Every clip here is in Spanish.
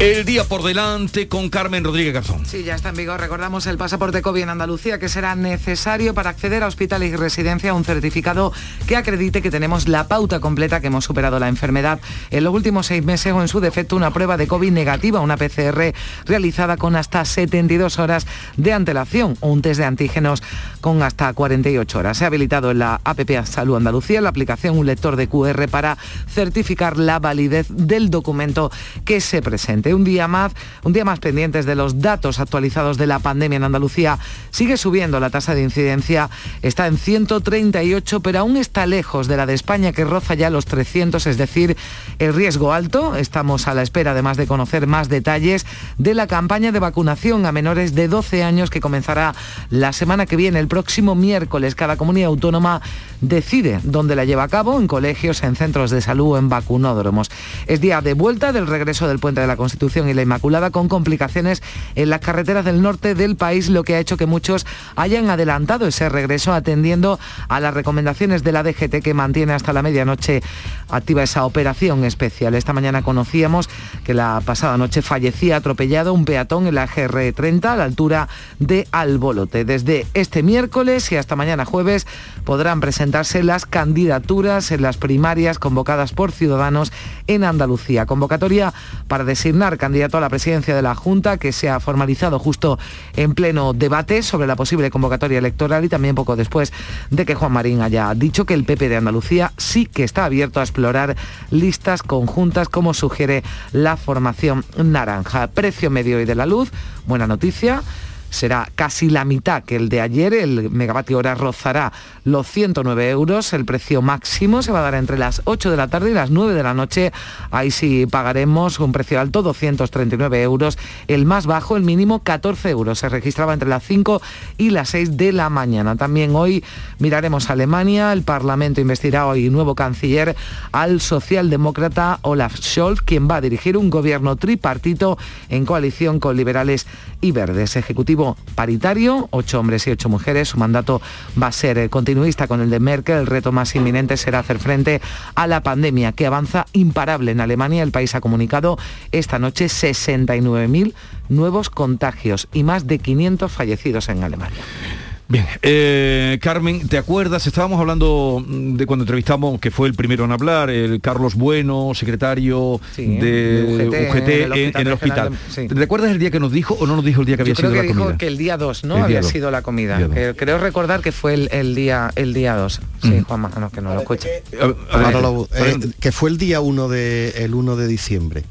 El día por delante con Carmen Rodríguez Garzón. Sí, ya está en vigor. Recordamos el pasaporte COVID en Andalucía que será necesario para acceder a hospitales y residencia un certificado que acredite que tenemos la pauta completa que hemos superado la enfermedad en los últimos seis meses o en su defecto una prueba de COVID negativa, una PCR realizada con hasta 72 horas de antelación o un test de antígenos con hasta 48 horas. Se ha habilitado en la APP Salud Andalucía la aplicación un lector de QR para certificar la validez del documento que se presente un día más, un día más pendientes de los datos actualizados de la pandemia en Andalucía. Sigue subiendo la tasa de incidencia, está en 138, pero aún está lejos de la de España que roza ya los 300, es decir, el riesgo alto. Estamos a la espera además de conocer más detalles de la campaña de vacunación a menores de 12 años que comenzará la semana que viene, el próximo miércoles. Cada comunidad autónoma decide dónde la lleva a cabo, en colegios, en centros de salud en vacunódromos. Es día de vuelta del regreso del puente de la Constitución y la Inmaculada con complicaciones en las carreteras del norte del país, lo que ha hecho que muchos hayan adelantado ese regreso atendiendo a las recomendaciones de la DGT que mantiene hasta la medianoche activa esa operación especial. Esta mañana conocíamos que la pasada noche fallecía atropellado un peatón en la GR30 a la altura de Albolote. Desde este miércoles y hasta mañana jueves podrán presentarse las candidaturas en las primarias convocadas por Ciudadanos en Andalucía. Convocatoria para designar candidato a la presidencia de la Junta, que se ha formalizado justo en pleno debate sobre la posible convocatoria electoral y también poco después de que Juan Marín haya dicho que el PP de Andalucía sí que está abierto a explorar listas conjuntas como sugiere la formación naranja. Precio medio y de la luz, buena noticia será casi la mitad que el de ayer. El megavatio hora rozará los 109 euros. El precio máximo se va a dar entre las 8 de la tarde y las 9 de la noche. Ahí sí pagaremos un precio alto, 239 euros. El más bajo, el mínimo, 14 euros. Se registraba entre las 5 y las 6 de la mañana. También hoy miraremos a Alemania. El Parlamento investirá hoy nuevo canciller al socialdemócrata Olaf Scholz, quien va a dirigir un gobierno tripartito en coalición con liberales y verdes. Ejecutivo paritario, ocho hombres y ocho mujeres. Su mandato va a ser eh, continuista con el de Merkel. El reto más inminente será hacer frente a la pandemia que avanza imparable en Alemania. El país ha comunicado esta noche 69.000 nuevos contagios y más de 500 fallecidos en Alemania. Bien, eh, Carmen, ¿te acuerdas? Estábamos hablando mm, de cuando entrevistamos, que fue el primero en hablar, el Carlos Bueno, secretario de, UGT, en el hospital. ¿Recuerdas el día que nos dijo o no nos dijo el día que había sido la comida? dijo que el día 2, ¿no? había sido la comida. creo recordar que fue el, día el día 2. Sí, mm. Juanma, no, que no lo escuche. que fue el día 1 de, el 1 de diciembre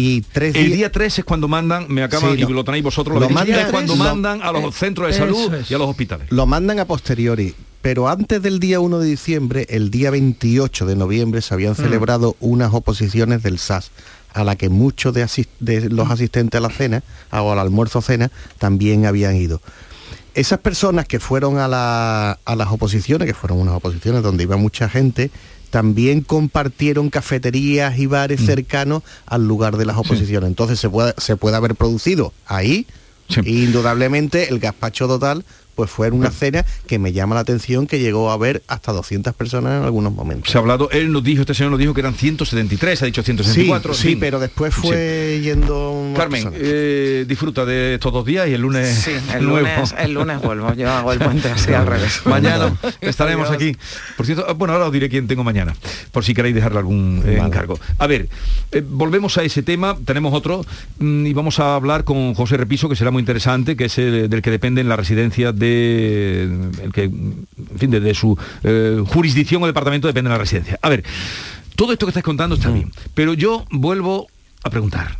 y tres el día 3 es cuando mandan me acaban y lo tenéis vosotros lo, mandan, es cuando mandan a los eh, centros de salud y a los hospitales lo mandan a posteriori pero antes del día 1 de diciembre el día 28 de noviembre se habían mm. celebrado unas oposiciones del SAS a la que muchos de, los mm. asistentes a la cena o al almuerzo cena también habían ido esas personas que fueron a, a las oposiciones que fueron unas oposiciones donde iba mucha gente también compartieron cafeterías y bares mm. cercanos al lugar de las oposiciones. Entonces se puede, se puede haber producido ahí, indudablemente, el gazpacho total pues fue una cena que me llama la atención que llegó a ver hasta 200 personas en algunos momentos. Se ha hablado, él nos dijo, este señor nos dijo que eran 173, ha dicho 164. Sí, pero después fue yendo... Carmen, eh, disfruta de estos dos días y el lunes... Sí, el lunes, el lunes vuelvo, yo hago el puente así al revés. Mañana estaremos aquí. Por cierto, bueno, ahora os diré quién tengo mañana, por si queréis dejarle algún eh, encargo. A ver, eh, volvemos a ese tema, tenemos otro, mm, y vamos a hablar con José Repiso, que será muy interesante, que es el, del que depende en la residencia de el que, en fin, de, su eh, jurisdicción o departamento depende de la residencia. A ver, todo esto que estás contando está mm. bien, pero yo vuelvo a preguntar.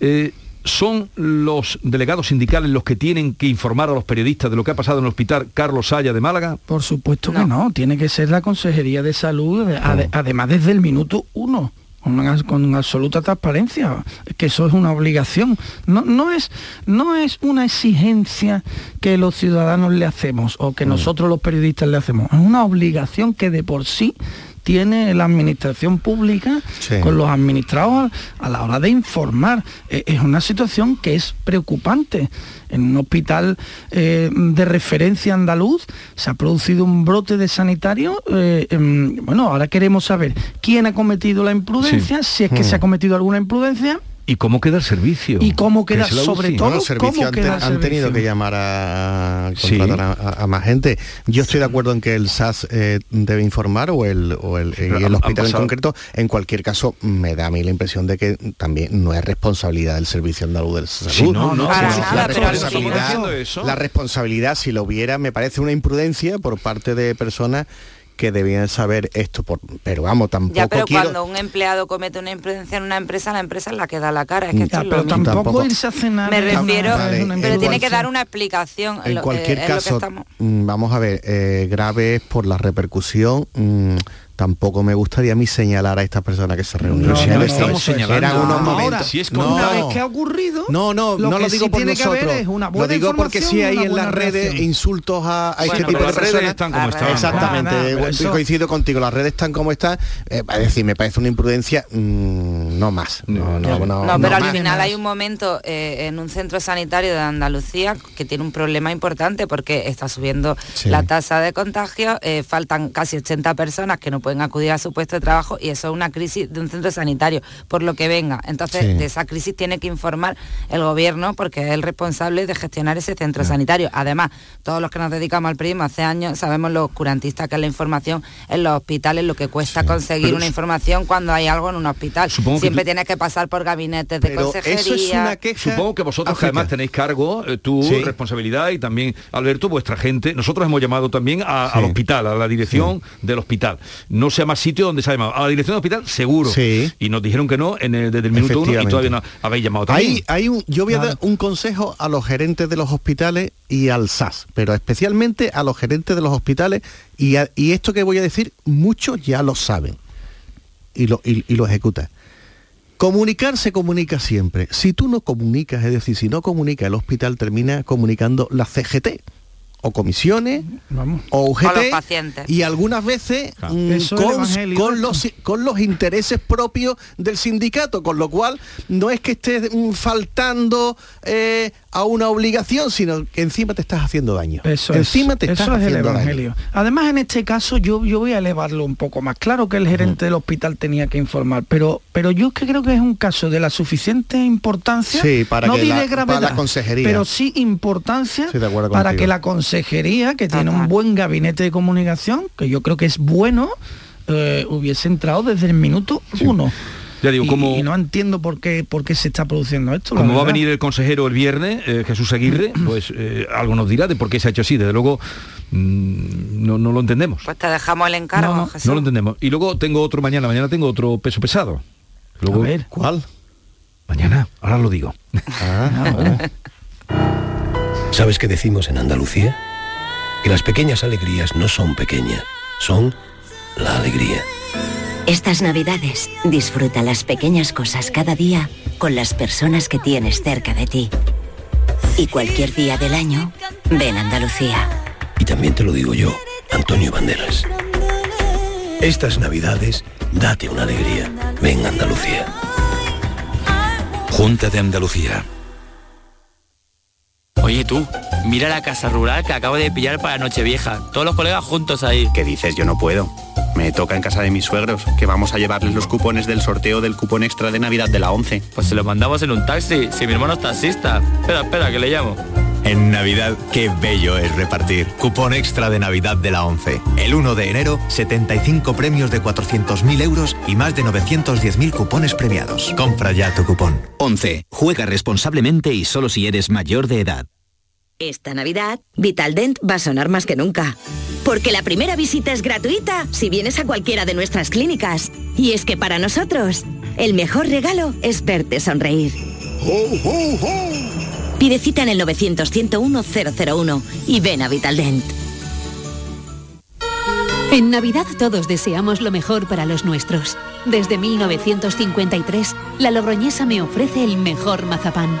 Eh, ¿Son los delegados sindicales los que tienen que informar a los periodistas de lo que ha pasado en el hospital Carlos Saya de Málaga? Por supuesto que no, tiene que ser la Consejería de Salud, además desde el minuto uno con, absoluta transparencia, que eso es una obligación. No, no, es, no es una exigencia que los ciudadanos le hacemos o que mm. nosotros los periodistas le hacemos, es una obligación que de por sí tiene la administración pública con los administrados a, la hora de informar. E, es una situación que es preocupante. En un hospital eh, de referencia andaluz se ha producido un brote de sanitario. Eh, em, bueno, ahora queremos saber quién ha cometido la imprudencia, si es que se ha mm. cometido alguna imprudencia ¿Y cómo queda el servicio? ¿Y cómo queda, sobre todo, servicios han, tenido que llamar a, contratar a, más gente. Yo estoy de acuerdo en que el SAS eh, debe informar o el, o el, el hospital en concreto. En cualquier caso, me da a mí la impresión de que también no es responsabilidad del Servicio Andaluz del Salud. no, no, la, responsabilidad, la responsabilidad, si lo hubiera, me parece una imprudencia por parte de personas que debían saber esto, por, pero vamos, tampoco Ya, pero cuando un empleado comete una imprudencia en una empresa, la empresa es la que da la cara. Es que esto pero tampoco, irse a cenar. Me refiero, pero tiene que dar una explicación. En cualquier caso, mm, vamos a ver, eh, grave por la repercusión. Mm, tampoco me gustaría a mí señalar a esta persona que se reunió. No, no, estamos señalando. Eran unos momentos. si es no, una vez que ha ocurrido. No, no, lo no lo digo por nosotros. Es una buena lo digo porque sí hay en las redes insultos a, a este tipo de personas. Redes están como están. Exactamente. Ah, coincido contigo. Las redes están como están. Eh, es decir, me parece una imprudencia. Mmm, no más. No, no, no. No, pero al final hay un momento eh, en un centro sanitario de Andalucía que tiene un problema importante porque está subiendo la tasa de contagio. Eh, faltan casi 80 personas que no pueden pueden acudir a su puesto de trabajo y eso es una crisis de un centro sanitario, por lo que venga. Entonces, de esa crisis tiene que informar el gobierno porque es el responsable de gestionar ese centro sanitario. Además, todos los que nos dedicamos al prisma hace años sabemos lo curantistas que es la información en los hospitales, lo que cuesta conseguir una información cuando hay algo en un hospital. Siempre tienes que pasar por gabinetes de consejería. Supongo que vosotros además tenéis cargo, eh, tu responsabilidad y también, Alberto, vuestra gente. Nosotros hemos llamado también al hospital, a la dirección del hospital no sea más sitio donde se ha llamado. A la dirección del hospital, seguro. Sí. Y nos dijeron que no en desde el minuto uno y todavía no habéis llamado también. Hay, un, yo voy a dar un consejo a los gerentes de los hospitales y al SAS, pero especialmente a los gerentes de los hospitales y, esto que voy a decir, muchos ya lo saben y lo, y, lo ejecutan. Comunicar se comunica siempre. Si tú no comunicas, es decir, si no comunica el hospital, termina comunicando la CGT o comisiones o UGT y algunas veces mm, con, los, con los intereses propios del sindicato, con lo cual no es que esté mm, faltando eh, a una obligación, sino que encima te estás haciendo daño. Eso encima es, te eso es el evangelio. Además, en este caso yo, yo voy a elevarlo un poco más. Claro que el gerente del hospital tenía que informar, pero, pero yo que creo que es un caso de la suficiente importancia, para no que diré gravedad, la consejería. pero sí importancia para que la consejería, que tiene un buen gabinete de comunicación, que yo creo que es bueno, eh, hubiese entrado desde el minuto uno. Ya digo, como, y no entiendo por qué, por qué se está produciendo esto. Como va a venir el consejero el viernes, eh, Jesús Aguirre, pues eh, algo nos dirá de por qué se ha hecho así. Desde luego mm, no, no, lo entendemos. Pues te dejamos el encargo, no, Jesús. No lo entendemos. Y luego tengo otro mañana, mañana tengo otro peso pesado. Luego, a ver, ¿cuál? Mañana, ahora lo digo. Ah, ¿Sabes qué decimos en Andalucía? Que las pequeñas alegrías no son pequeñas, son la alegría. Estas navidades disfruta las pequeñas cosas cada día con las personas que tienes cerca de ti. Y cualquier día del año, ven Andalucía. Y también te lo digo yo, Antonio Banderas. Estas navidades, date una alegría. Ven Andalucía. Junta de Andalucía. Oye tú, mira la casa rural que acabo de pillar para Nochevieja. Todos los colegas juntos ahí. ¿Qué dices? Yo no puedo. Me toca en casa de mis suegros, que vamos a llevarles los cupones del sorteo del cupón extra de Navidad de la 11. Pues se los mandamos en un taxi, si mi hermano es taxista. Espera, espera, que le llamo. En Navidad, qué bello es repartir. Cupón extra de Navidad de la 11. El 1 de enero, 75 premios de 400.000 euros y más de 910.000 cupones premiados. Compra ya tu cupón. 11. Juega responsablemente y solo si eres mayor de edad. Esta Navidad, Vitaldent va a sonar más que nunca. Porque la primera visita es gratuita si vienes a cualquiera de nuestras clínicas. Y es que para nosotros, el mejor regalo es verte sonreír. Pide cita en el 900-101-001 y ven a Vitaldent. En Navidad todos deseamos lo mejor para los nuestros. Desde 1953, la Logroñesa me ofrece el mejor mazapán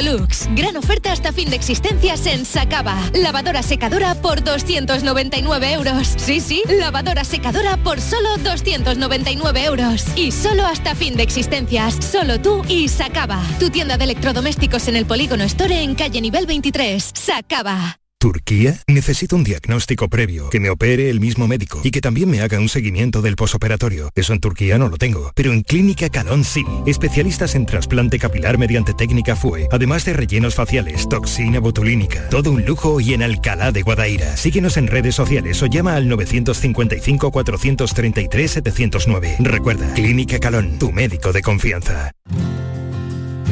Electrolux. Gran oferta hasta fin de existencias en Sacaba. Lavadora secadora por 299 euros. Sí, sí, lavadora secadora por solo 299 euros. Y solo hasta fin de existencias. Solo tú y Sacaba. Tu tienda de electrodomésticos en el Polígono Store en calle nivel 23. Sacaba. ¿Turquía? Necesito un diagnóstico previo, que me opere el mismo médico y que también me haga un seguimiento del posoperatorio. Eso en Turquía no lo tengo, pero en Clínica Calón sí. Especialistas en trasplante capilar mediante técnica FUE, además de rellenos faciales, toxina botulínica, todo un lujo y en Alcalá de Guadaira. Síguenos en redes sociales o llama al 955 433 709. Recuerda, Clínica Calón, tu médico de confianza.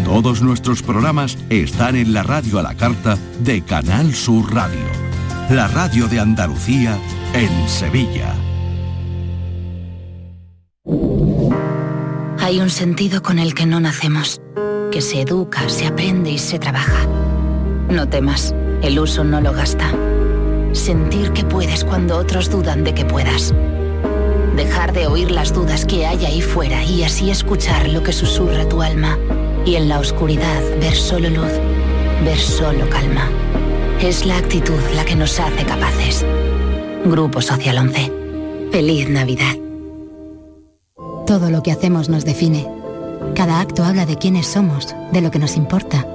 Todos nuestros programas están en la radio a la carta de Canal Sur Radio, la radio de Andalucía en Sevilla. Hay un sentido con el que no nacemos, que se educa, se aprende y se trabaja. No temas, el uso no lo gasta. Sentir que puedes cuando otros dudan de que puedas. Dejar de oír las dudas que hay ahí fuera y así escuchar lo que susurra tu alma y en la oscuridad ver solo luz, ver solo calma. Es la actitud la que nos hace capaces. Grupo Social 11. Feliz Navidad. Todo lo que hacemos nos define. Cada acto habla de quiénes somos, de lo que nos importa.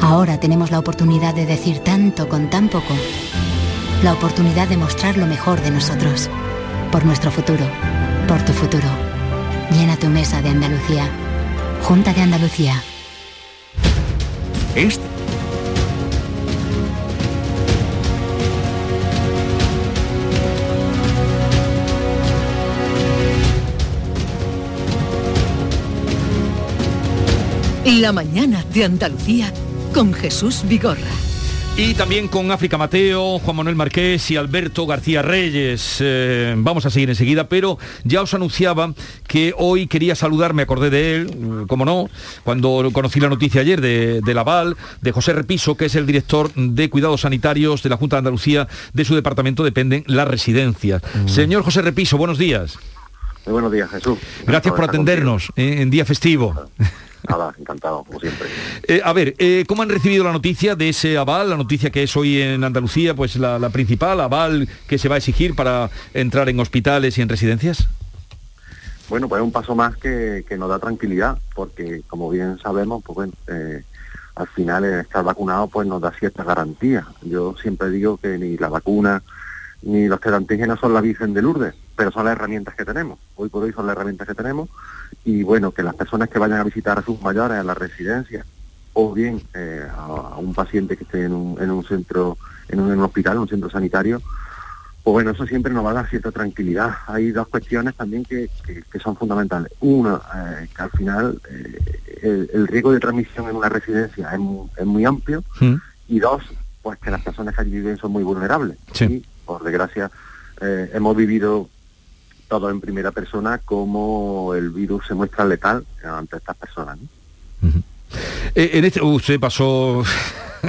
Ahora tenemos la oportunidad de decir tanto con tan poco. La oportunidad de mostrar lo mejor de nosotros. Por nuestro futuro. Por tu futuro. Llena tu mesa de Andalucía. Junta de Andalucía. Este La mañana de Andalucía con Jesús Vigorra. Y también con África Mateo, Juan Manuel Marqués y Alberto García Reyes. Eh, vamos a seguir enseguida, pero ya os anunciaba que hoy quería saludar, me acordé de él, mm, como no, cuando conocí la noticia ayer de, de Laval, de José Repiso, que es el director de Cuidados Sanitarios de la Junta de Andalucía, de su departamento dependen las residencias. Señor José Repiso, buenos días. Muy buenos días, Jesús. Gracias por atendernos en, en día festivo. Nada, encantado, como siempre. Eh, a ver, eh, ¿cómo han recibido la noticia de ese aval, la noticia que es hoy en Andalucía, pues la, la principal aval que se va a exigir para entrar en hospitales y en residencias? Bueno, pues es un paso más que, que nos da tranquilidad, porque como bien sabemos, pues bueno, eh, al final el estar vacunado pues nos da cierta garantía. Yo siempre digo que ni la vacuna ni los antígenos son la Virgen de Lourdes, pero son las herramientas que tenemos. Hoy por hoy son las herramientas que tenemos y bueno, que las personas que vayan a visitar a sus mayores a la residencia o bien eh, a, a, un paciente que esté en un, en un centro, en un, en un, hospital, en un centro sanitario, pues bueno, eso siempre nos va a dar cierta tranquilidad. Hay dos cuestiones también que, que, que son fundamentales. Una, eh, que al final eh, el, el, riesgo de transmisión en una residencia es muy, es muy amplio ¿Mm? y dos, pues que las personas que allí viven son muy vulnerables. Sí. Y, por desgracia, eh, hemos vivido todo en primera persona cómo el virus se muestra letal ante estas personas. ¿no? Uh -huh. en este, usted pasó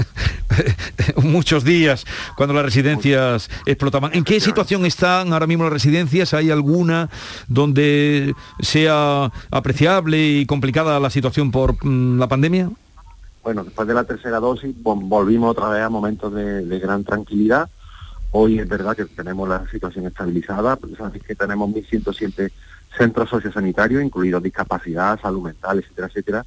muchos días cuando las residencias explotaban. ¿En qué situación están ahora mismo las residencias? ¿Hay alguna donde sea apreciable y complicada la situación por mm, la pandemia? Bueno, después de la tercera dosis volvimos otra vez a momentos de, de gran tranquilidad. Hoy es verdad que tenemos la situación estabilizada, sabéis que tenemos 1.107 centros sociosanitarios, incluidos discapacidad, salud mental, etcétera, etcétera,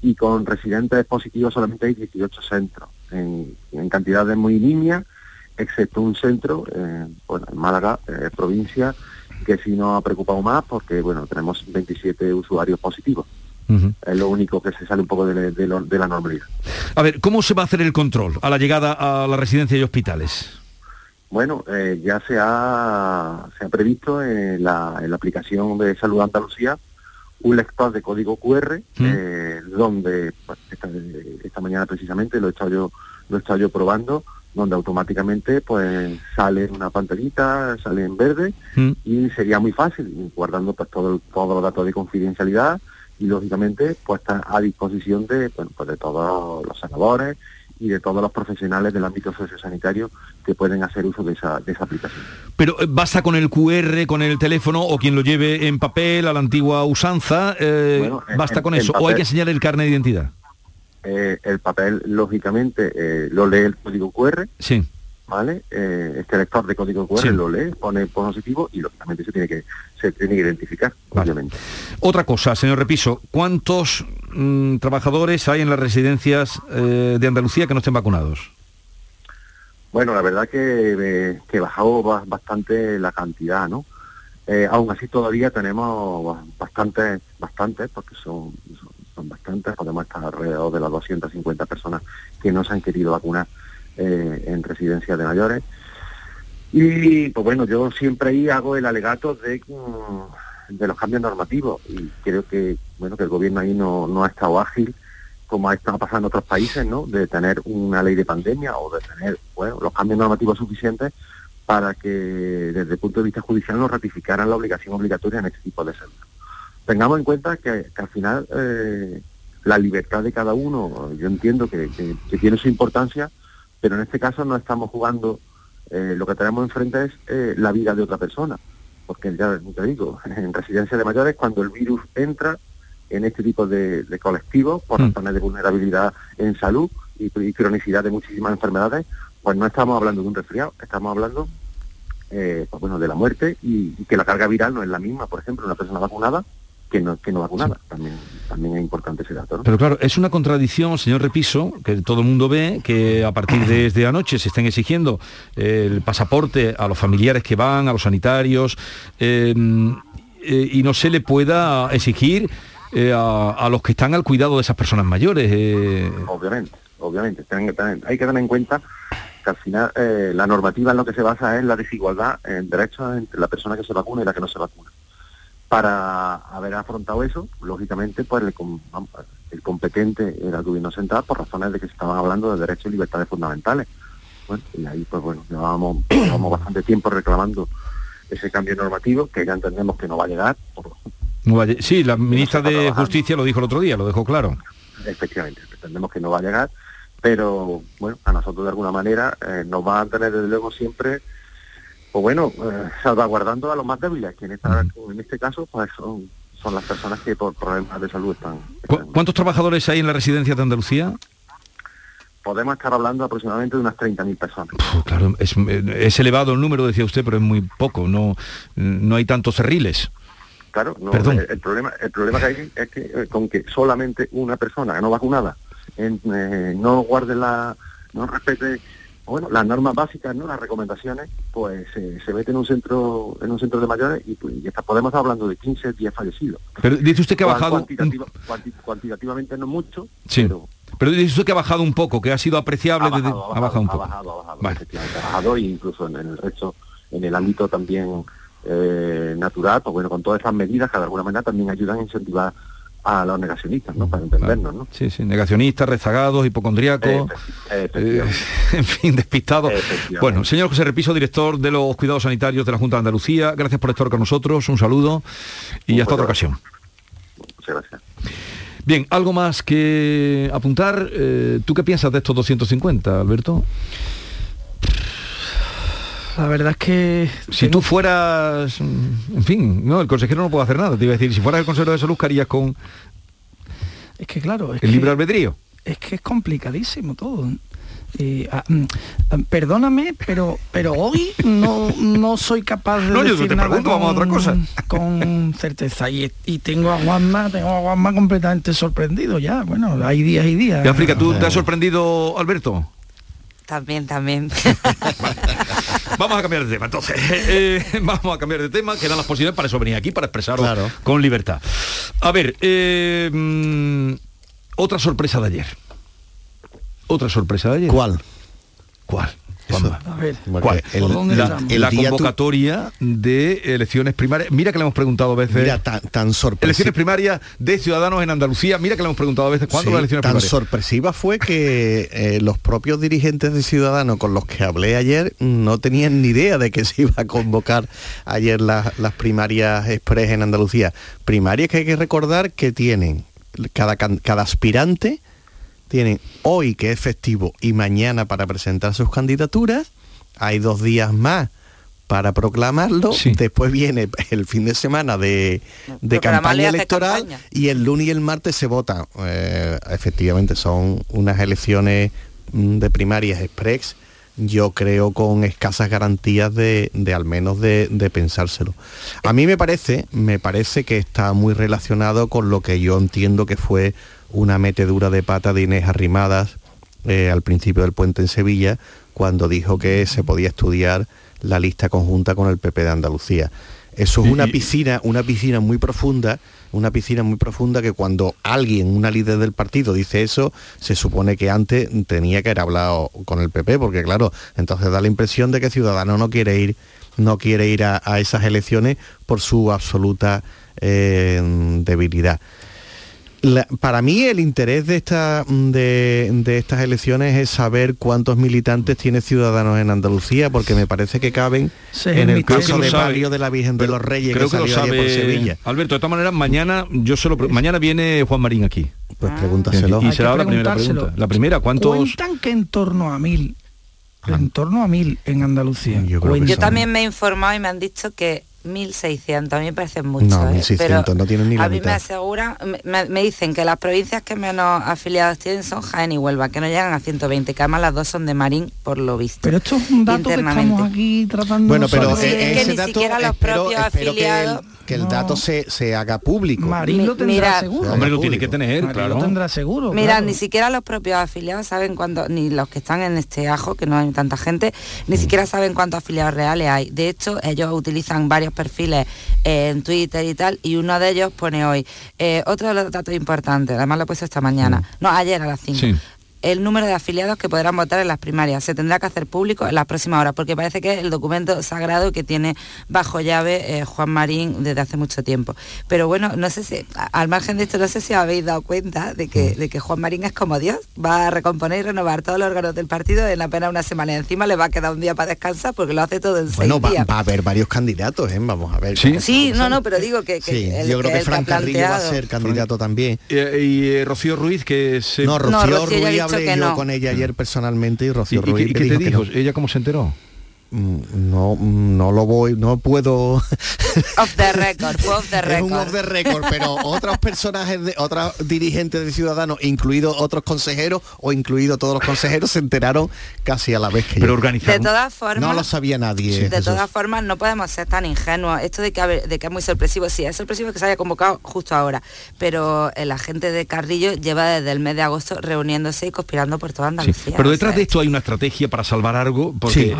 y con residentes positivos solamente hay 18 centros, en, en cantidades muy líneas, excepto un centro, eh, bueno, en Málaga, eh, provincia, que sí nos ha preocupado más porque, bueno, tenemos 27 usuarios positivos. Uh -huh. Es lo único que se sale un poco de, de, de la normalidad. A ver, ¿cómo se va a hacer el control a la llegada a la residencia y hospitales? Bueno, eh, ya se ha, se ha previsto en la, en la aplicación de Salud Andalucía un lector de código QR, eh, donde esta, esta, mañana precisamente lo he estado yo, lo he estado yo probando, donde automáticamente pues sale una pantallita, sale en verde y sería muy fácil, guardando pues todo, todos los datos de confidencialidad y lógicamente pues está a disposición de, bueno, pues, de todos los senadores y de todos los profesionales del ámbito sociosanitario que pueden hacer uso de esa, de esa aplicación. Pero eh, basta con el QR, con el teléfono o quien lo lleve en papel a la antigua usanza, eh, basta con eso, o hay que enseñar el carnet de identidad. Eh, el papel, lógicamente, lo lee el código QR. Sí. ¿Vale? Eh, este lector de código QR lo lee, pone positivo y lógicamente se tiene que, se tiene que identificar, obviamente. Otra cosa, señor Repiso, ¿cuántos mm, trabajadores hay en las residencias eh, de Andalucía que no estén vacunados? Bueno, la verdad que, eh, que bajado bastante la cantidad, ¿no? aún así todavía tenemos bastantes, bastantes, porque son, son bastantes, podemos estar alrededor de las 250 personas que no se han querido vacunar eh, en residencias de mayores. Y pues bueno, yo siempre ahí hago el alegato de, mm, de los cambios normativos y creo que bueno que el gobierno ahí no, no ha estado ágil como ha estado pasando en otros países, ¿no? De tener una ley de pandemia o de tener, bueno, los cambios normativos suficientes para que desde el punto de vista judicial nos ratificaran la obligación obligatoria en este tipo de centros. Tengamos en cuenta que, al final eh, la libertad de cada uno, yo entiendo que tiene su importancia, pero en este caso no estamos jugando, eh, lo que tenemos enfrente es eh, la vida de otra persona, porque ya te digo, en residencia de mayores, cuando el virus entra en este tipo de, colectivos, por mm. razones de vulnerabilidad en salud y, cronicidad de muchísimas enfermedades, pues no estamos hablando de un resfriado, estamos hablando eh, pues bueno, de la muerte y, que la carga viral no es la misma, por ejemplo, una persona vacunada que no, que no vacunada. También, también es importante ese dato. Pero claro, es una contradicción, señor Repiso, que todo el mundo ve que a partir de, de anoche se estén exigiendo el pasaporte a los familiares que van, a los sanitarios, eh, eh, y no se le pueda exigir eh, a, los que están al cuidado de esas personas mayores. Obviamente, obviamente. Hay que tener en cuenta que al final la normativa en lo que se basa es la desigualdad en derechos entre la persona que se vacuna y la que no se vacuna para haber afrontado eso, lógicamente, pues el, competente era el gobierno central por razones de que se estaban hablando de derechos y libertades fundamentales. y ahí, pues bueno, llevábamos, bastante tiempo reclamando ese cambio normativo, que ya entendemos que no va a llegar. sí, la ministra de Justicia lo dijo el otro día, lo dejó claro. Efectivamente, entendemos que no va a llegar, pero bueno, a nosotros de alguna manera eh, nos va a tener desde luego siempre pues bueno, eh, salvaguardando a los más débiles, que en, este caso pues son, son las personas que por problemas de salud están, ¿Cuántos trabajadores hay en la residencia de Andalucía? Podemos estar hablando aproximadamente de unas 30.000 personas. claro, es, elevado el número, decía usted, pero es muy poco, no, no hay tantos cerriles. Claro, no, el, problema, el problema que hay es que eh, con que solamente una persona no vacunada en, eh, no guarde la, no respete bueno, las normas básicas, ¿no? las recomendaciones, pues eh, se mete en un centro en un centro de mayores y, pues, podemos estar hablando de 15, 10 fallecidos. Pero dice usted que ha bajado... cuantitativamente no mucho, sí. pero... dice usted que ha bajado un poco, que ha sido apreciable. Ha bajado, ha bajado, un poco. Ha bajado, ha bajado, ha bajado e incluso en, el resto, en el ámbito también eh, natural, pues bueno, con todas esas medidas que de alguna manera también ayudan a incentivar a los negacionistas, ¿no? Para entendernos, ¿no? Sí, sí, negacionistas, rezagados, hipocondriacos, eh, en fin, despistados. Bueno, señor José Repiso, director de los cuidados sanitarios de la Junta de Andalucía, gracias por estar con nosotros, un saludo y hasta otra ocasión. Muchas gracias. Bien, ¿algo más que apuntar? Eh, ¿Tú qué piensas de estos 250, Alberto? La verdad es que... Si tú fueras, en fin, no, el consejero no puede hacer nada, te iba a decir, si fueras el consejero de salud, ¿qué harías con... Es que claro... Es el libre albedrío. Es que es complicadísimo todo. Ah, mm, ah, perdóname, pero pero hoy no, no soy capaz de no, decir nada con, vamos a otra cosa. con certeza y, tengo a Juanma, tengo a Juanma completamente sorprendido ya. Bueno, hay días y días. ¿Y África, tú te has sorprendido, Alberto? También, también. vamos a cambiar de tema, entonces. Eh, vamos a cambiar de tema, que dan las posibilidades para eso venir aquí, para expresarlo con libertad. A ver, eh, mm, otra sorpresa de ayer. Otra sorpresa de ayer. ¿Cuál? ¿Cuál? A ver, ¿Cuál? la, convocatoria de elecciones primarias. Mira que le hemos preguntado a veces. Mira, tan, tan Elecciones primarias de ciudadanos en Andalucía. Mira que le hemos preguntado a veces cuándo las elecciones tan sorpresiva fue que eh, los propios dirigentes de Ciudadanos con los que hablé ayer no tenían ni idea de que se iba a convocar ayer las primarias express en Andalucía. Primarias que hay que recordar que tienen cada, cada aspirante tienen hoy que es festivo y mañana para presentar sus candidaturas, hay dos días más para proclamarlo, después viene el fin de semana de, campaña electoral y el lunes y el martes se vota. Eh, efectivamente son unas elecciones mm, de primarias express, yo creo con escasas garantías de, de al menos de, de, pensárselo. A mí me parece, me parece que está muy relacionado con lo que yo entiendo que fue una metedura de pata de Inés Arrimadas eh, al principio del puente en Sevilla, cuando dijo que se podía estudiar la lista conjunta con el PP de Andalucía. Eso es una piscina, una piscina muy profunda, una piscina muy profunda que cuando alguien, una líder del partido, dice eso, se supone que antes tenía que haber hablado con el PP, porque claro, entonces da la impresión de que Ciudadanos no quiere ir, no quiere ir a, esas elecciones por su absoluta eh, debilidad para mí el interés de, esta, de, estas elecciones es saber cuántos militantes tiene Ciudadanos en Andalucía, porque me parece que caben en el caso de palio de la Virgen de los Reyes creo que, lo sabe, por Sevilla. Alberto, de todas maneras, mañana yo solo mañana viene Juan Marín aquí. Pues pregúntaselo. Y, será la primera pregunta. La primera, ¿cuántos? Cuentan que en torno a mil, en torno a mil en Andalucía. Yo, también me he informado y me han dicho que 1.600, a mí me parece mucho. No, 1.600, ¿eh? no tienen ni la A mí me aseguran, me, dicen que las provincias que menos afiliados tienen son Jaén y Huelva, que no llegan a 120, que además las dos son de Marín, por lo visto. Pero esto es un dato que estamos aquí tratando... Bueno, pero e- es que ni siquiera los propios afiliados que el dato se, se, haga público. Marín lo tendrá seguro. Hombre, lo tiene que tener, claro. lo tendrá seguro. Mira, ni siquiera los propios afiliados saben cuánto, ni los que están en este ajo, que no hay tanta gente, ni mm. siquiera saben cuántos afiliados reales hay. De hecho, ellos utilizan varios perfiles en Twitter y tal, y uno de ellos pone hoy, eh, otro de los datos importantes, además lo he puesto esta mañana, mm. no, ayer a las 5 el número de afiliados que podrán votar en las primarias. Se tendrá que hacer público en las próximas horas, porque parece que es el documento sagrado que tiene bajo llave eh, Juan Marín desde hace mucho tiempo. Pero bueno, no sé si, al margen de esto, no sé si habéis dado cuenta de que, mm. de que Juan Marín es como Dios, va a recomponer y renovar todos los órganos del partido en apenas una semana. Y encima le va a quedar un día para descansar porque lo hace todo en bueno, seis va, va, a haber varios candidatos, ¿eh? vamos a ver. Sí, sí no, no, pero digo que, yo creo que, Fran Carrillo va a ser candidato también. Y, eh, Rocío Ruiz, que se... No, Rocío, Ruiz yo con ella ayer personalmente y Rocío Ruiz. ¿Y, qué te dijo? ¿Ella cómo se enteró? Mm, no, no lo voy, no puedo. Off the record, off the record. Es un off the record, pero otros personajes, de, otros dirigentes de Ciudadanos, incluidos otros consejeros o incluidos todos los consejeros, se enteraron casi a la vez que pero yo. De todas formas. No lo sabía nadie. De todas formas, no podemos ser tan ingenuos. Esto de que, de que es muy sorpresivo, sí, es sorpresivo que se haya convocado justo ahora, pero la gente de Carrillo lleva desde el mes de agosto reuniéndose y conspirando por toda Andalucía. pero detrás de esto hay una estrategia para salvar algo, porque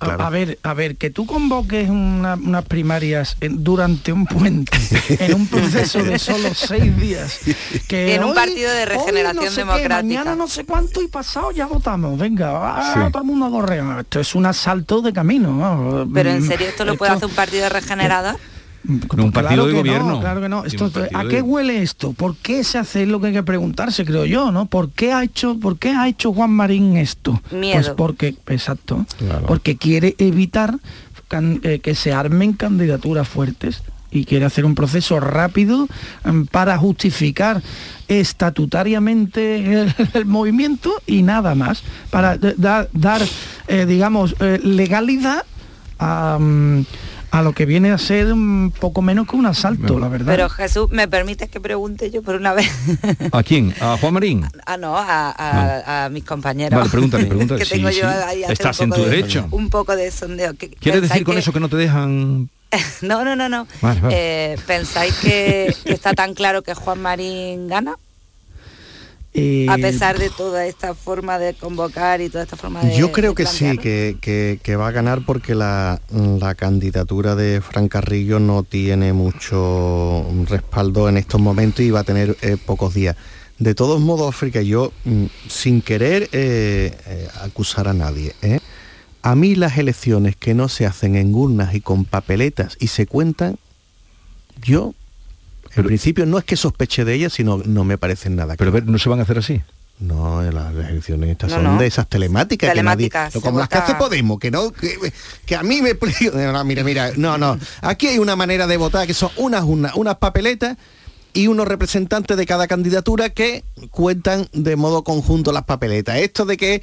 a, ver, a ver, que tú convoques unas primarias durante un puente, en un proceso de solo seis días. Que en un partido de regeneración democrática. mañana no sé cuánto y pasado ya votamos. Venga, ah, todo el mundo a correr. Esto es un asalto de camino. Pero en serio, ¿esto lo puede hacer un partido regenerado? Un partido de gobierno. claro que no. ¿A qué huele esto? ¿Por qué se hace lo que hay que preguntarse, creo yo, ¿no? ¿Por qué ha hecho, por qué ha hecho Juan Marín esto? Pues porque, exacto, porque quiere evitar eh, que se armen candidaturas fuertes y quiere hacer un proceso rápido em, para justificar estatutariamente el, movimiento y nada más, para dar, eh, digamos, eh, legalidad a... Mm, a lo que viene a ser un poco menos que un asalto, la verdad. Pero Jesús, ¿me permites que pregunte yo por una vez? ¿A quién? ¿A Juan Marín? Ah, no, a, mis compañeros. Vale, pregúntale, pregúntale. que tengo yo ahí Estás en tu derecho. un poco de sondeo. ¿Quieres decir con eso que no te dejan no, no, no, no. Eh, ¿Pensáis que, está tan claro que Juan Marín gana? Eh, a pesar de toda esta forma de convocar y toda esta forma de... Yo creo que sí, que, va a ganar porque la, candidatura de Fran Carrillo no tiene mucho respaldo en estos momentos y va a tener eh, pocos días. De todos modos, África, yo mm, sin querer eh, acusar a nadie, A mí las elecciones que no se hacen en urnas y con papeletas y se cuentan, yo en principio no es que sospeche de ellas, sino no me parecen nada. Pero a ver, ¿no se van a hacer así? No, las elecciones estas No, son no. de esas telemáticas. Telemáticas, que nadie, como las que hace Podemos, que no, que, que a mí me no, mira, mira, no, no. Aquí hay una manera de votar que son unas, unas, unas papeletas y unos representantes de cada candidatura que cuentan de modo conjunto las papeletas. Esto de que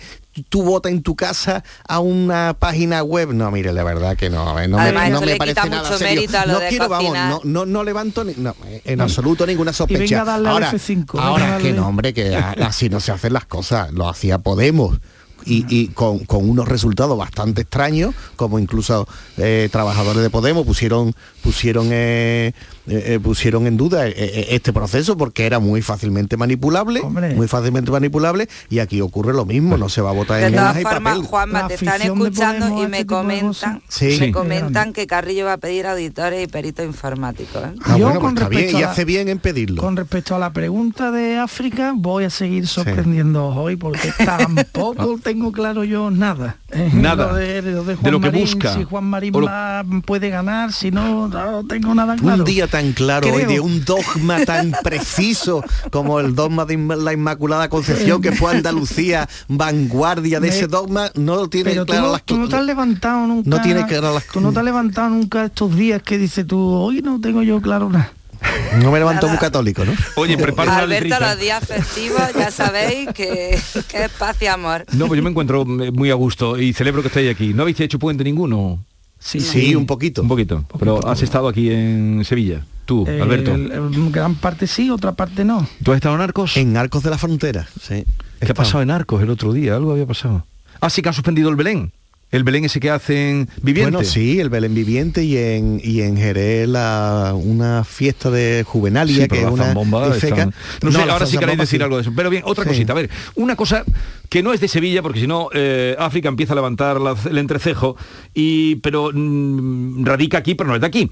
tú votas en tu casa a una página web, no, mire, la verdad que no, eh, no Además, me, no me parece quita nada mucho serio. mérito a lo no de quiero, vamos, cocinar. no, no, no levanto ni, no, en absoluto ninguna sospecha. venga a darle al ahora, F5, venga a ahora darle. que no, hombre, que así no se hacen las cosas, lo hacía Podemos. Y, y con, con unos resultados bastante extraños, como incluso eh, trabajadores de Podemos pusieron pusieron eh, eh, eh, pusieron en duda eh, este proceso porque era muy fácilmente manipulable, muy fácilmente manipulable, y aquí ocurre lo mismo, no se va a votar De en todas formas. Juanma, te están escuchando y este me de comentan, Sí. me Sí. comentan que Carrillo va a pedir auditores y peritos informáticos. ¿eh? Ah, Yo bueno, pues con está bien, respecto y hace bien en pedirlo. Con respecto a la pregunta de África, voy a seguir sorprendiendo hoy porque tampoco tengo claro yo nada. Eh, Nada. Lo de, lo de De Juan lo que Marín, busca. Si Juan Marín O lo- va- puede ganar, si no, no tengo nada claro. Un día tan claro hoy Creo- de un dogma tan preciso como el dogma de la Inmaculada Concepción que fue Andalucía, vanguardia de Me- ese dogma, no tiene Pero tú claro no, las tú no te has levantado nunca. No tiene claro las Tú no te has levantado nunca estos días que dices tú, hoy no tengo yo claro nada. No me levanto muy católico, ¿no? Oye, prepara una Alberto, los días festivos ya sabéis que, que es paz y amor. No, pues yo me encuentro eh, muy a gusto y celebro que estéis aquí. ¿No habéis hecho puente ninguno? Sí, Sí, un poquito. Un poquito. Pero has estado aquí en Sevilla. Tú, Eh, Alberto. el- el- gran parte sí, otra parte no. ¿Tú has estado en Arcos? En Arcos de la Frontera, sí. ¿Qué ha pasado en Arcos el otro día? Algo había pasado. Ah, sí que han suspendido el Belén. El Belén ese que hacen viviente. Bueno, sí, el Belén Viviente y en, y en Jerez la, una fiesta de juvenalia Sí, que es una discoteca. están- No, sé, la ahora sí queréis decir sí. algo de eso. Pero bien, otra Sí. cosita. A ver, una cosa que no es de Sevilla, porque si no, eh, África empieza a levantar la- el entrecejo, y, pero mm, radica aquí, pero no es de aquí.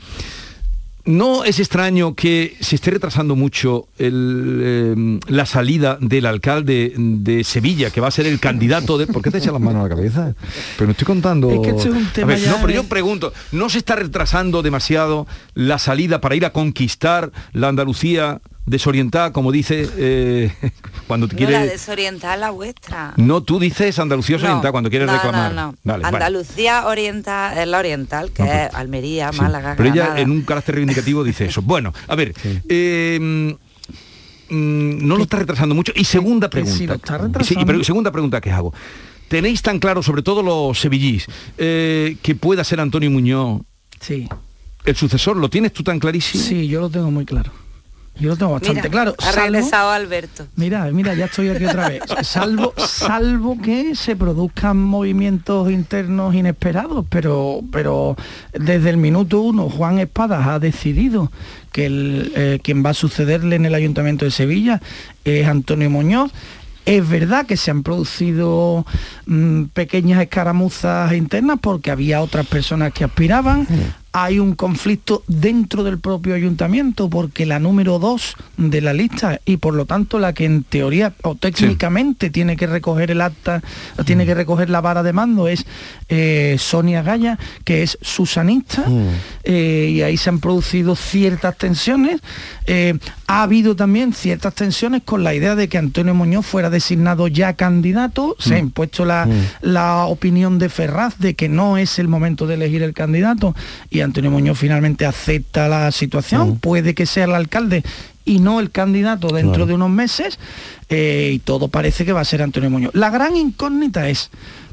¿No es extraño que se esté retrasando mucho el, eh, la salida del alcalde de Sevilla, que va a ser el candidato de... ¿Por qué te echas las manos a la cabeza? Pero no estoy contando... Es que es un tema ver, ya no, pero yo pregunto, ¿no se está retrasando demasiado la salida para ir a conquistar la Andalucía desorientada, como dice eh, cuando te No, la desorientada la vuestra. No, tú dices Andalucía desorientada cuando quieres no, reclamar. No, no, Vale, vale. Andalucía oriental es la oriental, que es Almería, Sí, Málaga, Pero ella Granada. en un carácter reivindicativo dice eso. Bueno, a ver, eh, mm, no lo está retrasando mucho. Y segunda pregunta. si lo está Sí, retrasando. pero segunda pregunta que hago. ¿Tenéis tan claro, sobre todo los sevillís, eh, que pueda ser Antonio Muñoz Sí. el sucesor? ¿Lo tienes tú tan clarísimo? Sí, yo lo tengo muy claro. Yo lo tengo bastante Mira, claro. Ha salvo- regresado Alberto. Mira, mira, ya estoy aquí otra vez. Salvo, salvo que se produzcan movimientos internos inesperados, pero, pero desde el minuto uno Juan Espadas ha decidido que el, eh, quien va a sucederle en el Ayuntamiento de Sevilla es Antonio Muñoz. Es verdad que se han producido mm, pequeñas escaramuzas internas porque había otras personas que aspiraban. Hay un conflicto dentro del propio ayuntamiento porque la número dos de la lista y por lo tanto la que en teoría o técnicamente tiene que recoger el acta, tiene que recoger la vara de mando es eh, Sonia Gaya, que es susanista, eh, y ahí se han producido ciertas tensiones. Eh, ha habido también ciertas tensiones con la idea de que Antonio Muñoz fuera designado ya candidato. Se ha impuesto la, la opinión de Ferraz de que no es el momento de elegir el candidato y Antonio Muñoz finalmente acepta la situación. Puede que sea el alcalde y no el candidato dentro Claro. de unos meses eh, y todo parece que va a ser Antonio Muñoz. La gran incógnita es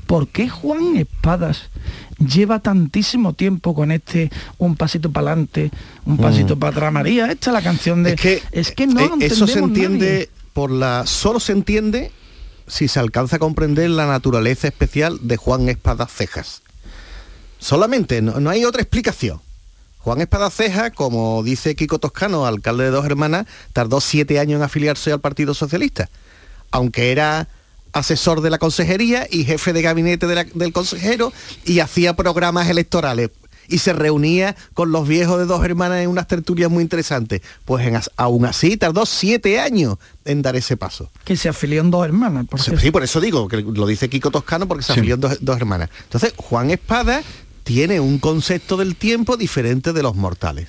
¿por qué Juan Espadas lleva tantísimo tiempo con este un pasito para adelante, un pasito para atrás María? Esta es la canción de... Es que, no Eh, lo eso se entiende nadie. por la solo se entiende si se alcanza a comprender la naturaleza especial de Juan Espadas Cejas solamente no, no hay otra explicación Juan Espadas Cejas como dice Kiko Toscano alcalde de dos hermanas tardó siete años en afiliarse al Partido Socialista aunque era asesor de la consejería y jefe de gabinete de la- del consejero y hacía programas electorales y se reunía con los viejos de dos hermanas en unas tertulias muy interesantes. Pues en, aún así tardó siete años en dar ese paso. Que se afilió en dos hermanas. Por sí, por eso digo, que lo dice Kiko Toscano porque se afilió en dos, dos hermanas. Entonces, Juan Espada tiene un concepto del tiempo diferente de los mortales.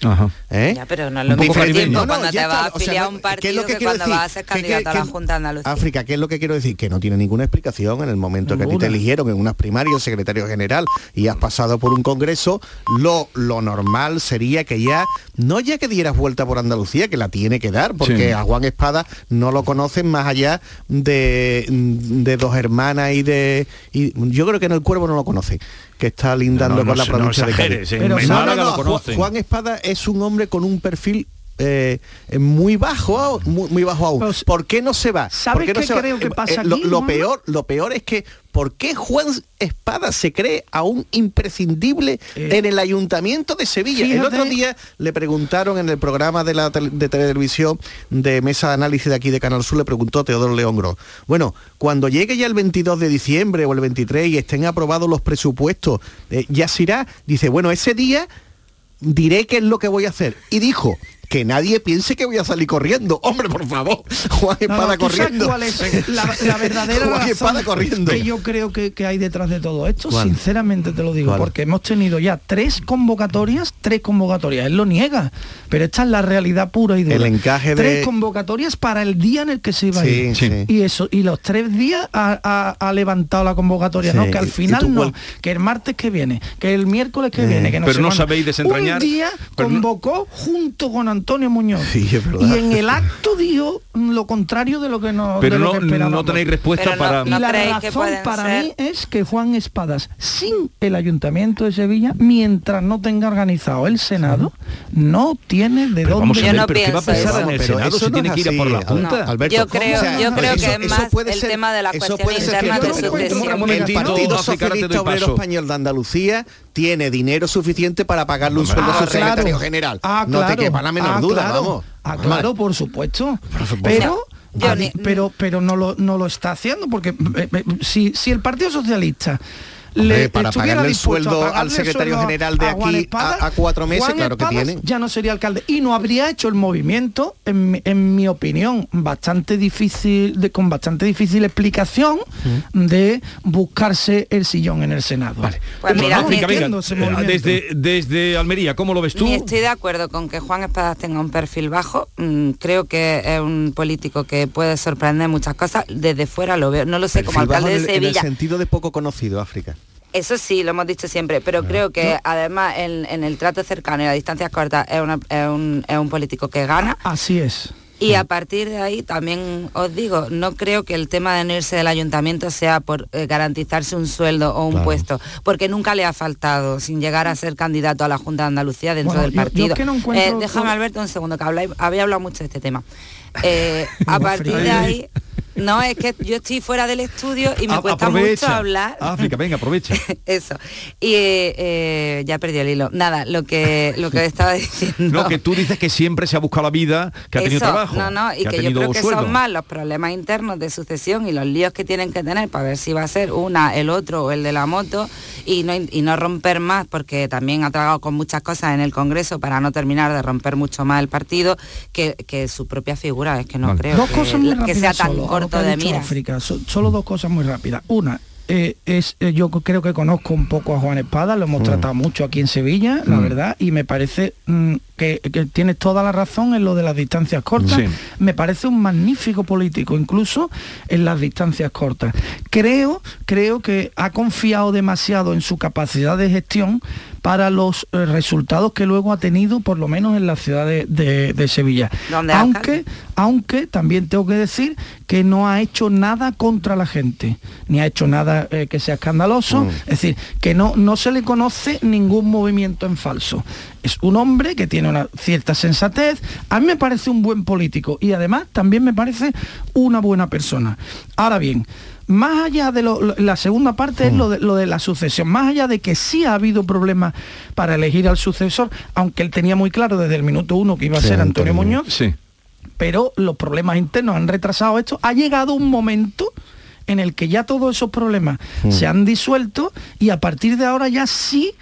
¿Eh? Ya, pero no es lo mismo tiempo cuando te vas a afiliar a un partido que, cuando vas a ser candidato a la Junta de Andalucía. África, ¿qué es lo que quiero decir? Que no tiene ninguna explicación en el momento que a ti te eligieron en unas primarias secretario general y has pasado por un congreso, lo, lo normal sería que ya, no ya que dieras vuelta por Andalucía, que la tiene que dar, porque a Juan Espada no lo conocen más allá de, de dos hermanas y de... Y yo creo que en el cuervo no lo conocen que está lindando con la provincia de Cádiz. Pero Juan Espada es un hombre con un perfil eh, muy bajo, muy, bajo aún. ¿Por qué no se va? ¿Sabes qué creo que eh, pasa eh, lo, peor, lo peor es que ¿por qué Juan Espada se cree aún imprescindible en el ayuntamiento de Sevilla? El otro día le preguntaron en el programa de la de televisión de mesa de análisis de aquí de Canal Sur, le preguntó Teodoro León Gros. Bueno, cuando llegue ya el 22 de diciembre o el 23 y estén aprobados los presupuestos, ya se irá. Dice, bueno, ese día diré qué es lo que voy a hacer. Y dijo, que nadie piense que voy a salir corriendo. Hombre, por favor, Juan Espada corriendo. cuál es la, verdadera Juan Espada corriendo. que yo creo que, hay detrás de todo esto? Sinceramente te lo digo, porque hemos tenido ya tres convocatorias, tres convocatorias. Él lo niega, pero esta es la realidad pura y dura. El encaje de... Tres convocatorias para el día en el que se iba a ir. Y eso, y los tres días ha, levantado la convocatoria, ¿no? Que al final no, que el martes que viene, que el miércoles que viene, que no Pero no sabéis desentrañar. Un día convocó junto con Antonio Muñoz. y en el acto dijo lo contrario de lo que, no, Pero no, tenéis respuesta para... y la razón para mí es que Juan Espadas, sin el Ayuntamiento de Sevilla, mientras no tenga organizado el Senado, no tiene de dónde... Vamos a ¿qué va a pensar en el Senado si tiene que ir por la Junta? yo creo, yo creo que es más el tema de la cuestión interna de sucesión. El Partido Socialista Obrero Español de Andalucía tiene dinero suficiente para pagarle un sueldo a su secretario general. Ah, no te quepa la menor ah, duda, claro. vamos. Ah, claro, por supuesto. Pero pero pero no lo no lo está haciendo porque eh, eh, si, si el Partido Socialista le para pagarle el sueldo al secretario general de aquí a, cuatro meses, claro que tiene. Ya no sería alcalde y no habría hecho el movimiento, en, mi opinión, bastante difícil, de, con bastante difícil explicación de buscarse el sillón en el Senado. Vale. Pues mira, desde, desde Almería, ¿cómo lo ves tú? estoy de acuerdo con que Juan Espadas tenga un perfil bajo. Mm, creo que es un político que puede sorprender muchas cosas. Desde fuera lo veo. No lo sé, como alcalde de Sevilla. En el sentido de poco conocido, África. Eso sí, lo hemos dicho siempre, pero creo que además en, el trato cercano y a distancias cortas es, un, político que gana. Así es. Y a partir de ahí también os digo, no creo que el tema de no irse del ayuntamiento sea por eh, garantizarse un sueldo o un puesto, porque nunca le ha faltado sin llegar a ser candidato a la Junta de Andalucía dentro del partido. Eh, déjame Alberto un segundo, que había hablado mucho de este tema. Eh, a partir de ahí no, es que yo estoy fuera del estudio y me cuesta mucho hablar. África, venga, aprovecha. Eso. Y eh, ya perdí el hilo. Nada, lo que lo que estaba diciendo. No, que tú dices que siempre se ha buscado la vida, que ha tenido trabajo. No, no, y que, yo creo que son más los problemas internos de sucesión y los líos que tienen que tener para ver si va a ser una, el otro o el de la moto y no, y no romper más, porque también ha trabajado con muchas cosas en el Congreso para no terminar de romper mucho más el partido que, su propia figura. Es que no creo que, sea tan corto África, solo dos cosas muy rápidas. Una, eh, es, eh, yo creo que conozco un poco a Juan Espada, lo hemos mm. tratado mucho aquí en Sevilla, la mm. verdad, y me parece mm, que, tienes toda la razón en lo de las distancias cortas. Me parece un magnífico político, incluso en las distancias cortas. Creo, creo que ha confiado demasiado en su capacidad de gestión para los eh, resultados que luego ha tenido, por lo menos en la ciudad de, Sevilla. Aunque, aunque también tengo que decir que no ha hecho nada contra la gente, ni ha hecho nada eh, que sea escandaloso, mm. es decir, que no, no se le conoce ningún movimiento en falso. Es un hombre que tiene una cierta sensatez, a mí me parece un buen político y además también me parece una buena persona. Ahora bien, más allá de la segunda parte es lo de, lo de la sucesión, más allá de que sí ha habido problemas para elegir al sucesor, aunque él tenía muy claro desde el minuto uno que iba a ser Antonio, Muñoz, sí. pero los problemas internos han retrasado esto, ha llegado un momento en el que ya todos esos problemas mm. se han disuelto y a partir de ahora ya sí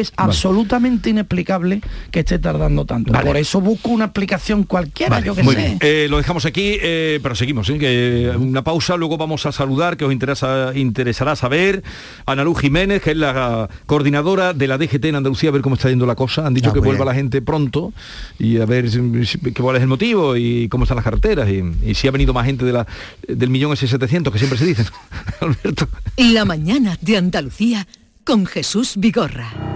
es absolutamente inexplicable que esté tardando tanto. Por eso busco una explicación cualquiera, yo que muy sé. bien. Eh, lo dejamos aquí, eh, pero seguimos, ¿eh? que una pausa, luego vamos a saludar, que os interesa, interesará saber, a Ana Luz Jiménez, que es la coordinadora de la DGT en Andalucía, a ver cómo está yendo la cosa. Han dicho Ah, que vuelva bien. la gente pronto y a ver si- si- que cuál es el motivo y cómo están las carreteras y, y si ha venido más gente de la, del millón ese 700 que siempre se dice. Alberto. La mañana de Andalucía con Jesús Vigorra.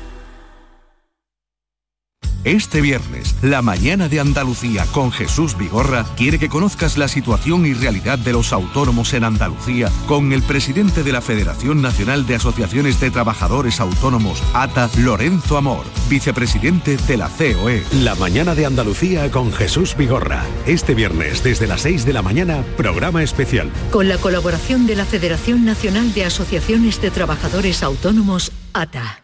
Este viernes, la mañana de Andalucía con Jesús Vigorra quiere que conozcas la situación y realidad de los autónomos en Andalucía con el presidente de la Federación Nacional de Asociaciones de Trabajadores Autónomos, ATA, Lorenzo Amor, vicepresidente de la. COE. La mañana de Andalucía con Jesús Vigorra. Este viernes desde las 6 de la mañana, programa especial. Con la colaboración de la Federación Nacional de Asociaciones de Trabajadores Autónomos, ATA.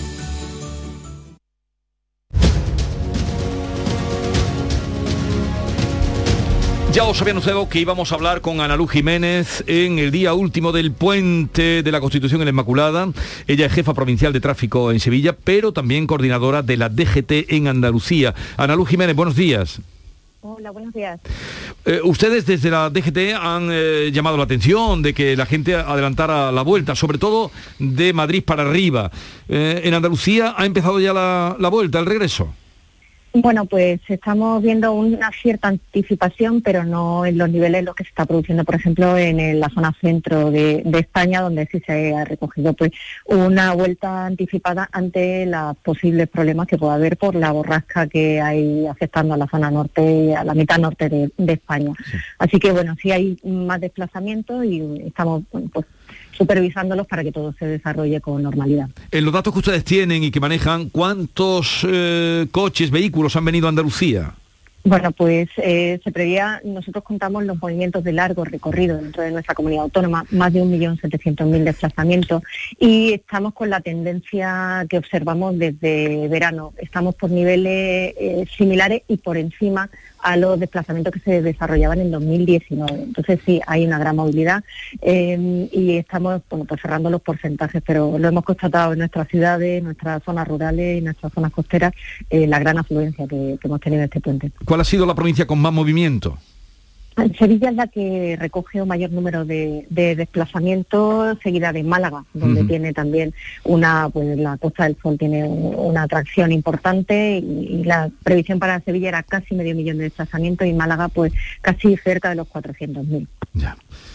Ya os había anunciado que íbamos a hablar con Ana Luz Jiménez en el día último del puente de la Constitución en la Inmaculada. Ella es jefa provincial de tráfico en Sevilla, pero también coordinadora de la DGT en Andalucía. Ana Luz Jiménez, buenos días. Hola, buenos días. Eh, ustedes desde la DGT han eh, llamado la atención de que la gente adelantara la vuelta, sobre todo de Madrid para arriba. Eh, en Andalucía ha empezado ya la, la vuelta, el regreso. Bueno, pues estamos viendo una cierta anticipación, pero no en los niveles en los que se está produciendo, por ejemplo, en la zona centro de, de España, donde sí se ha recogido pues una vuelta anticipada ante los posibles problemas que pueda haber por la borrasca que hay afectando a la zona norte a la mitad norte de, de España. Así que bueno, sí hay más desplazamientos y estamos pues, supervisándolos para que todo se desarrolle con normalidad. En los datos que ustedes tienen y que manejan, ¿cuántos eh, coches, vehículos han venido a Andalucía? Bueno, pues eh, se prevía, nosotros contamos los movimientos de largo recorrido dentro de nuestra comunidad autónoma, más de 1.700.000 desplazamientos y estamos con la tendencia que observamos desde verano. Estamos por niveles eh, similares y por encima a los desplazamientos que se desarrollaban en 2019. Entonces sí, hay una gran movilidad eh, y estamos bueno, pues cerrando los porcentajes, pero lo hemos constatado en nuestras ciudades, en nuestras zonas rurales y nuestras zonas costeras, eh, la gran afluencia que hemos tenido en este puente. ¿Cuál ha sido la provincia con más movimiento? Sevilla es la que recoge un mayor número de, de desplazamientos, seguida de Málaga, donde tiene también una, pues la Costa del Sol tiene un- una atracción importante y, y la previsión para Sevilla era casi medio millón de desplazamientos y Málaga pues casi cerca de los 400.000.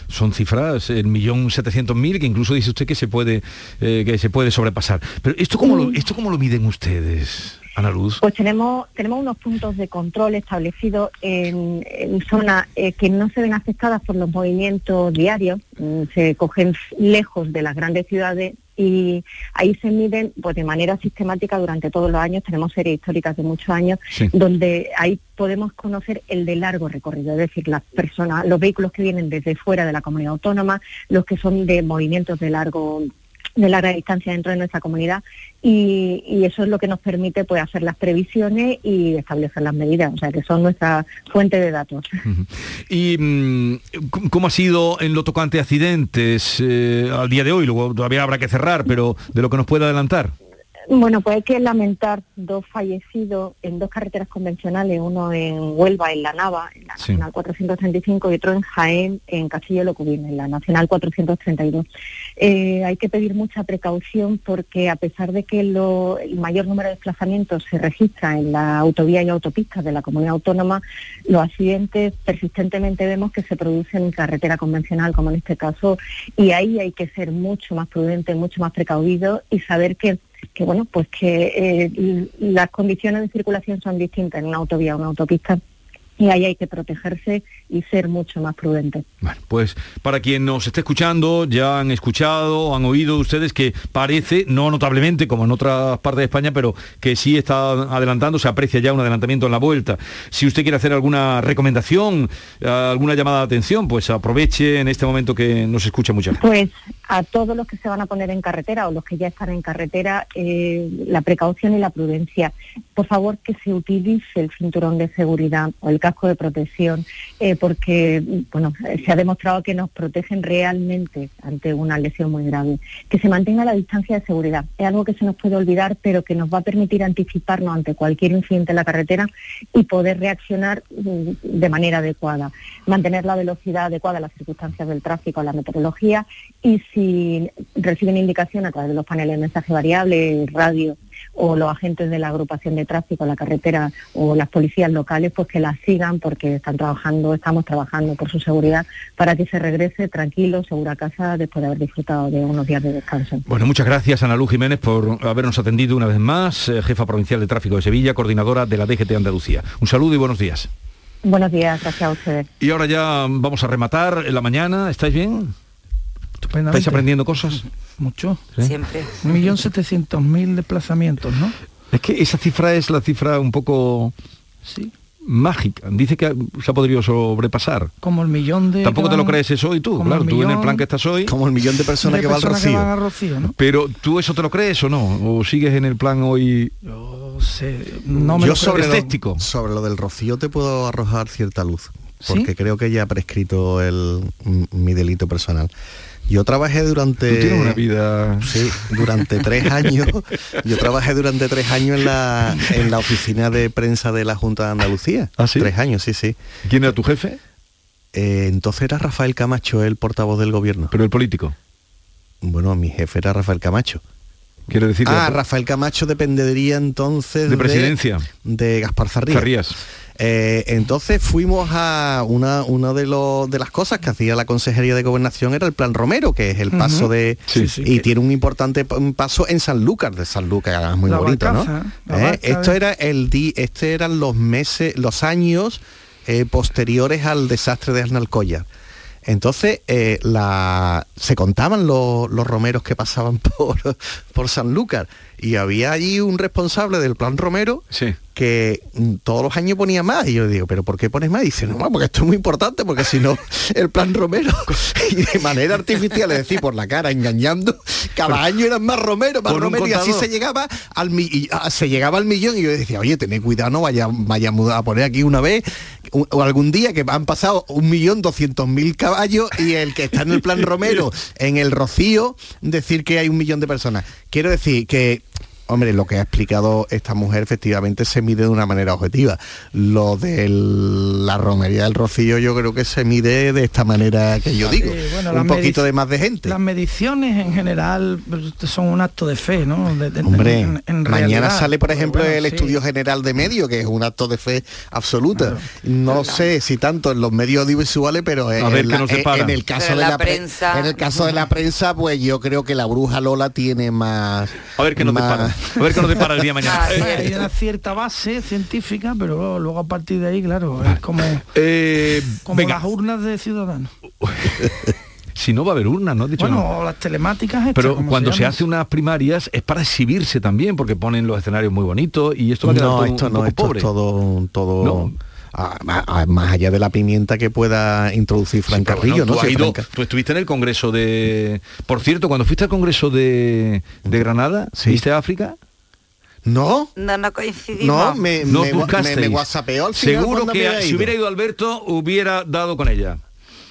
Son cifras, el millón setecientos mil, que incluso dice usted que se puede, eh, que se puede sobrepasar. Pero esto cómo lo, esto cómo lo miden ustedes, Ana Luz. Pues tenemos, tenemos unos puntos de control establecidos en, en zonas eh, que no se ven afectadas por los movimientos diarios, mm, se cogen lejos de las grandes ciudades y ahí se miden pues de manera sistemática durante todos los años, tenemos series históricas de muchos años, Sí. donde ahí podemos conocer el de largo recorrido, es decir, las personas, los vehículos que vienen desde fuera de la comunidad autónoma, los que son de movimientos de largo de larga distancia dentro de nuestra comunidad y, y, eso es lo que nos permite pues hacer las previsiones y establecer las medidas, o sea que son nuestra fuente de datos. ¿Y mmm, cómo ha sido en lo tocante a accidentes eh, al día de hoy? Luego todavía habrá que cerrar, pero de lo que nos puede adelantar. Bueno, pues hay que lamentar dos fallecidos en dos carreteras convencionales, uno en Huelva, en La Nava, en la sí. Nacional 435, y otro en Jaén, en Castillo de Locubín, en la Nacional 432. Eh, hay que pedir mucha precaución porque a pesar de que lo, el mayor número de desplazamientos se registra en la autovía y autopistas de la comunidad autónoma, los accidentes persistentemente vemos que se producen en carretera convencional, como en este caso, y ahí hay que ser mucho más prudente, mucho más precavido y saber que que bueno, pues que eh, las condiciones de circulación son distintas en una autovía o una autopista y ahí hay que protegerse y ser mucho más prudente. Bueno, pues para quien nos esté escuchando, ya han escuchado, han oído ustedes que parece, no notablemente como en otras partes de España, pero que sí está adelantando, se aprecia ya un adelantamiento en la vuelta. Si usted quiere hacer alguna recomendación, alguna llamada de atención, pues aproveche en este momento que nos escucha mucha gente. Pues a todos los que se van a poner en carretera o los que ya están en carretera, eh, la precaución y la prudencia. Por favor, que se utilice el cinturón de seguridad o el casco de protección, eh, porque bueno, se ha demostrado que nos protegen realmente ante una lesión muy grave. Que se mantenga la distancia de seguridad. Es algo que se nos puede olvidar, pero que nos va a permitir anticiparnos ante cualquier incidente en la carretera y poder reaccionar de manera adecuada. Mantener la velocidad adecuada a las circunstancias del tráfico, a la meteorología y si reciben indicación a través de los paneles de mensaje variable, radio o los agentes de la agrupación de tráfico, la carretera o las policías locales, pues que las sigan porque están trabajando, estamos trabajando por su seguridad para que se regrese tranquilo, seguro a casa después de haber disfrutado de unos días de descanso. Bueno, muchas gracias Ana Luz Jiménez por habernos atendido una vez más, eh, jefa provincial de tráfico de Sevilla, coordinadora de la DGT Andalucía. Un saludo y buenos días. Buenos días, gracias a ustedes. Y ahora ya vamos a rematar en la mañana, ¿estáis bien? ¿Estáis aprendiendo cosas? Mucho. ¿Sí? Siempre. Un millón setecientos mil desplazamientos, ¿no? Es que esa cifra es la cifra un poco sí. mágica. Dice que se ha podido sobrepasar. Como el millón de... Tampoco te lo crees eso y tú, claro, tú en el plan que estás hoy... Como el millón de personas, de que, personas va que van al Rocío. ¿no? Pero tú eso te lo crees o no? ¿O sigues en el plan hoy... Yo sé, no me Yo lo sobre lo, sobre lo del Rocío te puedo arrojar cierta luz. ¿Sí? Porque creo que ya ha prescrito el, mi delito personal. Yo trabajé durante... Tú tienes una vida... Sí, durante tres años. Yo trabajé durante tres años en la, en la oficina de prensa de la Junta de Andalucía. ¿Ah, sí? Tres años, sí, sí. ¿Quién era tu jefe? Eh, entonces era Rafael Camacho, el portavoz del gobierno. Pero el político. Bueno, mi jefe era Rafael Camacho. Quiero decir... Ah, Rafael Camacho dependería entonces De presidencia. de Gaspar Zarría. Zarrías. Eh, entonces fuimos a una, una de, los, de las cosas que hacía la Consejería de Gobernación era el Plan Romero, que es el paso de... Sí, sí, y que- tiene un importante paso en Sanlúcar, de Sanlúcar, muy La bonito, barcaza, ¿no? Eh, Esto de- era el di, este eran los meses, los años eh, posteriores al desastre de Arnalcoya. Entonces, eh, la, se contaban los, los romeros que pasaban por, por Sanlúcar y había allí un responsable del plan Romero Sí. que mm, todos los años ponía más y yo digo, pero ¿por qué pones más? Y dice, no, porque esto es muy importante, porque si no, el plan Romero, y de manera artificial, es decir, por la cara, engañando, cada año eran más Romero, más Romero, y así se llegaba al mi- y, ah, se llegaba al millón y yo decía, oye, tened cuidado, no vaya, vaya a poner aquí una vez un- o algún día que han pasado un millón doscientos mil caballos y el que está en el plan Romero, en el Rocío, decir que hay un millón de personas. Quiero decir que Hombre, lo que ha explicado esta mujer efectivamente se mide de una manera objetiva. Lo de la romería del Rocío yo creo que se mide de esta manera que yo digo. Eh, bueno, un poquito de más de gente. Las mediciones en general pues, son un acto de fe, ¿no? De- de- Hombre, en- en mañana sale, por ejemplo, bueno, el sí. estudio general de medios, que es un acto de fe absoluta. No sé si tanto en los medios audiovisuales, pero en, ver la- el caso Pero de la la, pre- prensa- en el caso de la prensa, pues yo creo que la bruja Lola tiene más. A ver qué nos más- depara. A ver qué nos depara el día de mañana. Ah, Hay una cierta base científica, pero luego a partir de ahí, claro, es como, eh, como venga, las urnas de ciudadanos. si no va a haber urnas, ¿no? has dicho Bueno, no. las telemáticas estas, Pero cuando se, llaman. hace unas primarias es para exhibirse también, porque ponen los escenarios muy bonitos y esto va a quedar No, todo esto un no, poco esto pobre. es todo, todo. No. Más allá de la pimienta que pueda introducir Fran Carrillo, ¿no? tú, estuviste en el Congreso de... Por cierto, cuando fuiste al Congreso de, Granada, ¿viste África? No. No, no coincidimos. No, me, no me, me, al final Seguro que si hubiera ido Alberto, hubiera dado con ella.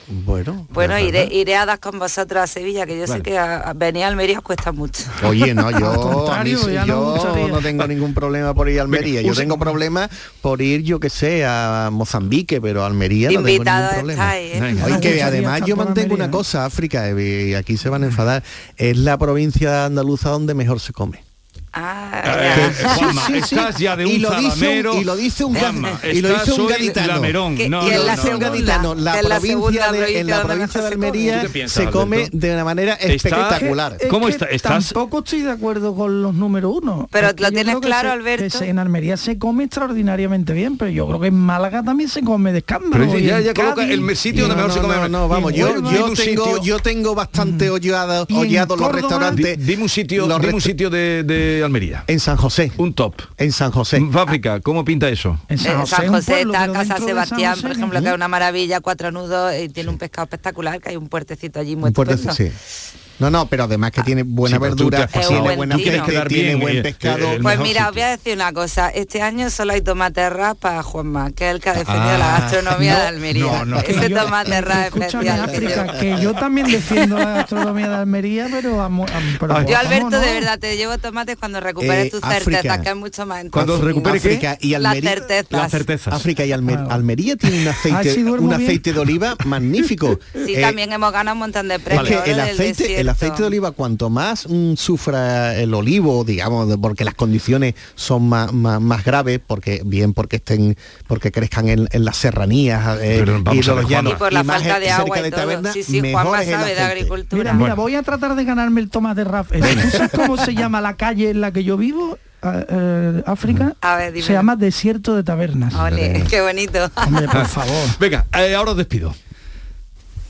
Bueno, bueno iré, iré, a dar con vosotros a Sevilla, que yo sé que venir a Almería os cuesta mucho. Oye, no, yo, yo no, tengo ningún problema por ir a Almería. Yo tengo problemas por ir, yo que sé, a Mozambique, pero a Almería no tengo ningún problema. ¿eh? Oye, que además yo mantengo una cosa, África, y aquí se van a enfadar, es la provincia andaluza donde mejor se come. Ah, eh, estás ya de un y lo dice un, y lo dice un, y lo dice un gaditano. No, y en la, no, la, provincia de, en la provincia de Almería se come de una manera espectacular. ¿Cómo está? ¿Estás? Tampoco estoy de acuerdo con los números uno. Pero lo tienes claro, Alberto. en Almería se come extraordinariamente bien, pero yo creo que en Málaga también se come de escándalo. Pero ya, ya coloca el sitio donde mejor se come. No, vamos, yo, yo tengo, yo tengo bastante hollados los restaurantes. Dime un sitio, dime un sitio de Almería. En San José. Un top. En San José. Fábrica, ¿cómo pinta eso? En San José, está Casa Sebastián, por ejemplo, que es una maravilla, cuatro nudos y tiene un pescado espectacular, que hay un puertecito allí muy un sí. No, no, pero además que tiene buena verdura, tiene, buena tiene buen pescado. pues mira, os voy a decir una cosa. Este año solo hay tomate rap para Juanma, que es el que ha defendido la ah, gastronomía de Almería. No, no. Ese tomate rap especial. África, que yo también defiendo la gastronomía de Almería, pero, a, Yo, Alberto, de verdad, te llevo tomates cuando recuperes eh, tus certezas, que es mucho más Cuando recuperes África y Almería, las certezas. África y Almería tiene un aceite, un aceite de oliva magnífico. Sí, eh, también hemos ganado un montón de premios. el aceite, el aceite de oliva cuanto más mm, sufra el olivo, digamos, porque las condiciones son más, más, graves, porque bien porque estén, porque crezcan en, las serranías eh, y, por la falta de agua y todo. sí, sí, Juanma sabe de agricultura. Mira, voy a tratar de ganarme el tomate raf. ¿Tú sabes cómo se llama la calle en la que yo vivo? Eh, África se llama Desierto de Tabernas. qué bonito. Hombre, por favor. Venga, eh, ahora os despido.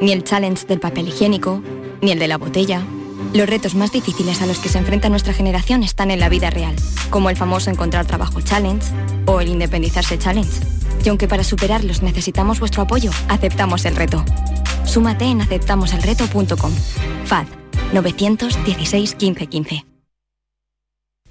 Ni el challenge del papel higiénico, ni el de la botella. Los retos más difíciles a los que se enfrenta nuestra generación están en la vida real, como el famoso encontrar trabajo challenge o el independizarse challenge. Y aunque para superarlos necesitamos vuestro apoyo, aceptamos el reto. Súmate en aceptamoselreto.com. FAD 916 1515.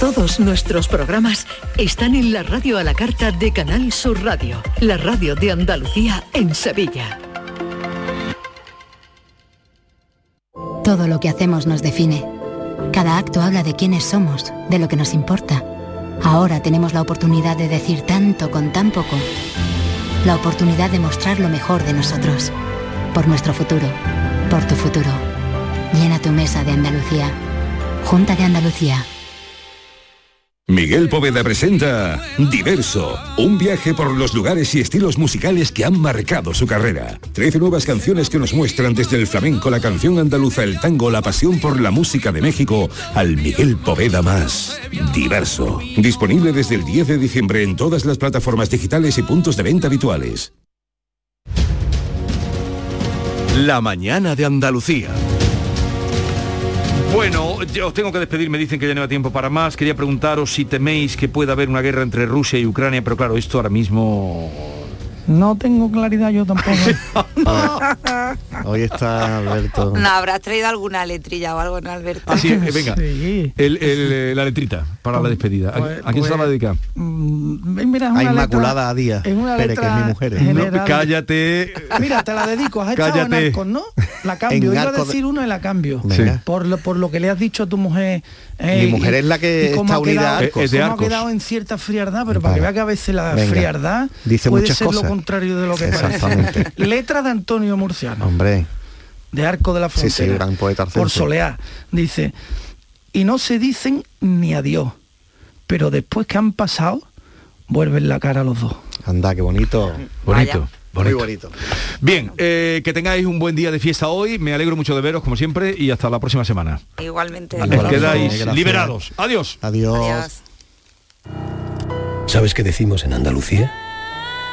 Todos nuestros programas están en la radio a la carta de Canal Sur Radio, la radio de Andalucía en Sevilla. Todo lo que hacemos nos define. Cada acto habla de quiénes somos, de lo que nos importa. Ahora tenemos la oportunidad de decir tanto con tan poco. La oportunidad de mostrar lo mejor de nosotros. Por nuestro futuro. Por tu futuro. Llena tu mesa de Andalucía. Junta de Andalucía. Miguel Poveda presenta Diverso, un viaje por los lugares y estilos musicales que han marcado su carrera. Trece nuevas canciones que nos muestran desde el flamenco, la canción andaluza, el tango, la pasión por la música de México, al Miguel Poveda más. Diverso. Disponible desde el 10 de diciembre en todas las plataformas digitales y puntos de venta habituales. La mañana de Andalucía. Bueno, os tengo que despedir, me dicen que ya no hay tiempo para más. Quería preguntaros si teméis que pueda haber una guerra entre Rusia y Ucrania, pero claro, esto ahora mismo No tengo claridad yo tampoco. Hoy está Alberto. No, habrás traído alguna letrilla o algo, ¿no, Alberto? Así, eh, venga, el- el, eh, la letrita para la despedida. ¿A, Pues- a quién se la va a dedicar? Mm, Mira, es una A letra- Inmaculada Díaz, es una Pérez, que es mi mujer. general. No, cállate. Mira, te la dedico. Has echado en Cállate. arcos, ¿no? La cambio. En Iba a arcos de- decir uno y la cambio. Venga. Por, lo, por lo que le has dicho a tu mujer. eh, Mi mujer y- es la que está ha unida quedado- a Arcos. Es de cómo ha Arcos. quedado en cierta frialdad, pero para que vea que a veces la Venga. frialdad Dice puede muchas ser lo cosas. Contrario de lo que parece. Exactamente. Letra de Antonio Murciano Hombre, de Arco de la Sí, sí, Frontera. gran poeta Por. Soleá. Dice, y no se dicen ni adiós, pero después que han pasado, vuelven la cara a los dos. anda, qué bonito. Bonito. Muy bonito. bonito. Bien, eh, que tengáis un buen día de fiesta hoy. Me alegro mucho de veros, como siempre, y hasta la próxima semana. Igualmente. Os quedáis Gracias. liberados. Adiós. Adiós. Adiós. ¿Sabes qué decimos en Andalucía?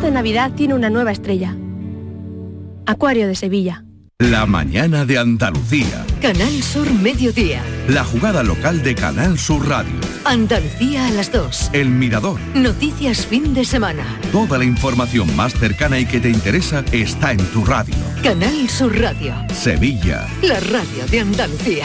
Esta Navidad tiene una nueva estrella. Acuario de Sevilla. La mañana de Andalucía. Canal Sur Mediodía. La jugada local de Canal Sur Radio. Andalucía a las 2. El Mirador. Noticias fin de semana. Toda la información más cercana y que te interesa está en tu radio. Canal Sur Radio. Sevilla. La radio de Andalucía.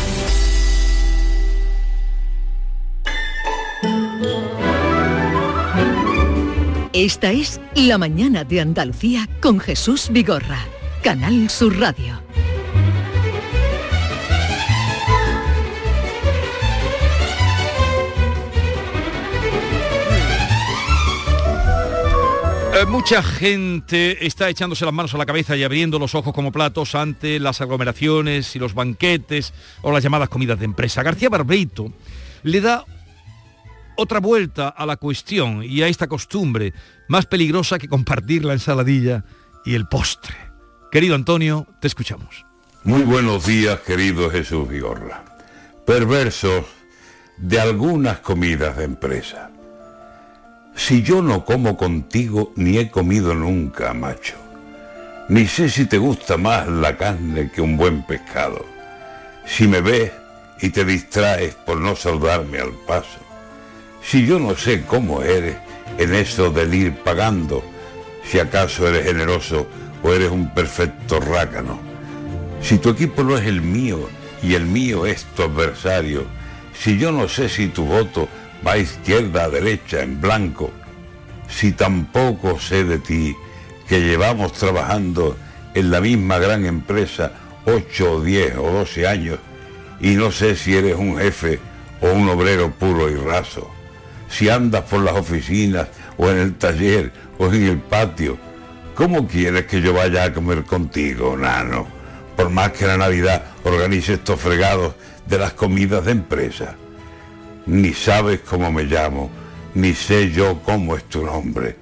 Esta es La mañana de Andalucía con Jesús Vigorra. Canal Sur Radio. Eh, mucha gente está echándose las manos a la cabeza y abriendo los ojos como platos ante las aglomeraciones y los banquetes o las llamadas comidas de empresa. García Barbeito le da otra vuelta a la cuestión y a esta costumbre más peligrosa que compartir la ensaladilla y el postre. Querido Antonio, te escuchamos. Muy buenos días, querido Jesús Vigorra. Perverso de algunas comidas de empresa. Si yo no como contigo, ni he comido nunca, macho. Ni sé si te gusta más la carne que un buen pescado. Si me ves y te distraes por no saludarme al paso. Si yo no sé cómo eres en eso del ir pagando, si acaso eres generoso o eres un perfecto rácano. Si tu equipo no es el mío y el mío es tu adversario, si yo no sé si tu voto va a izquierda, a derecha, en blanco, si tampoco sé de ti que llevamos trabajando en la misma gran empresa 8 o 10 o 12 años y no sé si eres un jefe o un obrero puro y raso, si andas por las oficinas o en el taller o en el patio, ¿cómo quieres que yo vaya a comer contigo, nano? Por más que la Navidad organice estos fregados de las comidas de empresa. Ni sabes cómo me llamo, ni sé yo cómo es tu nombre,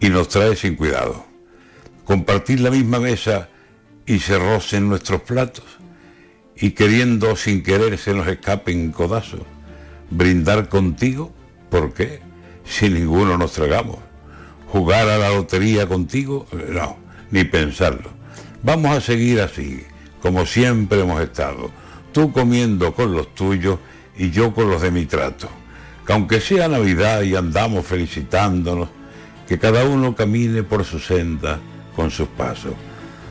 y nos trae sin cuidado. Compartir la misma mesa y se rocen nuestros platos, y queriendo sin querer se nos escapen codazos. Brindar contigo, ¿por qué? Si ninguno nos tragamos. Jugar a la lotería contigo, no, ni pensarlo. Vamos a seguir así, como siempre hemos estado, tú comiendo con los tuyos y yo con los de mi trato. Que aunque sea Navidad y andamos felicitándonos, que cada uno camine por su senda con sus pasos.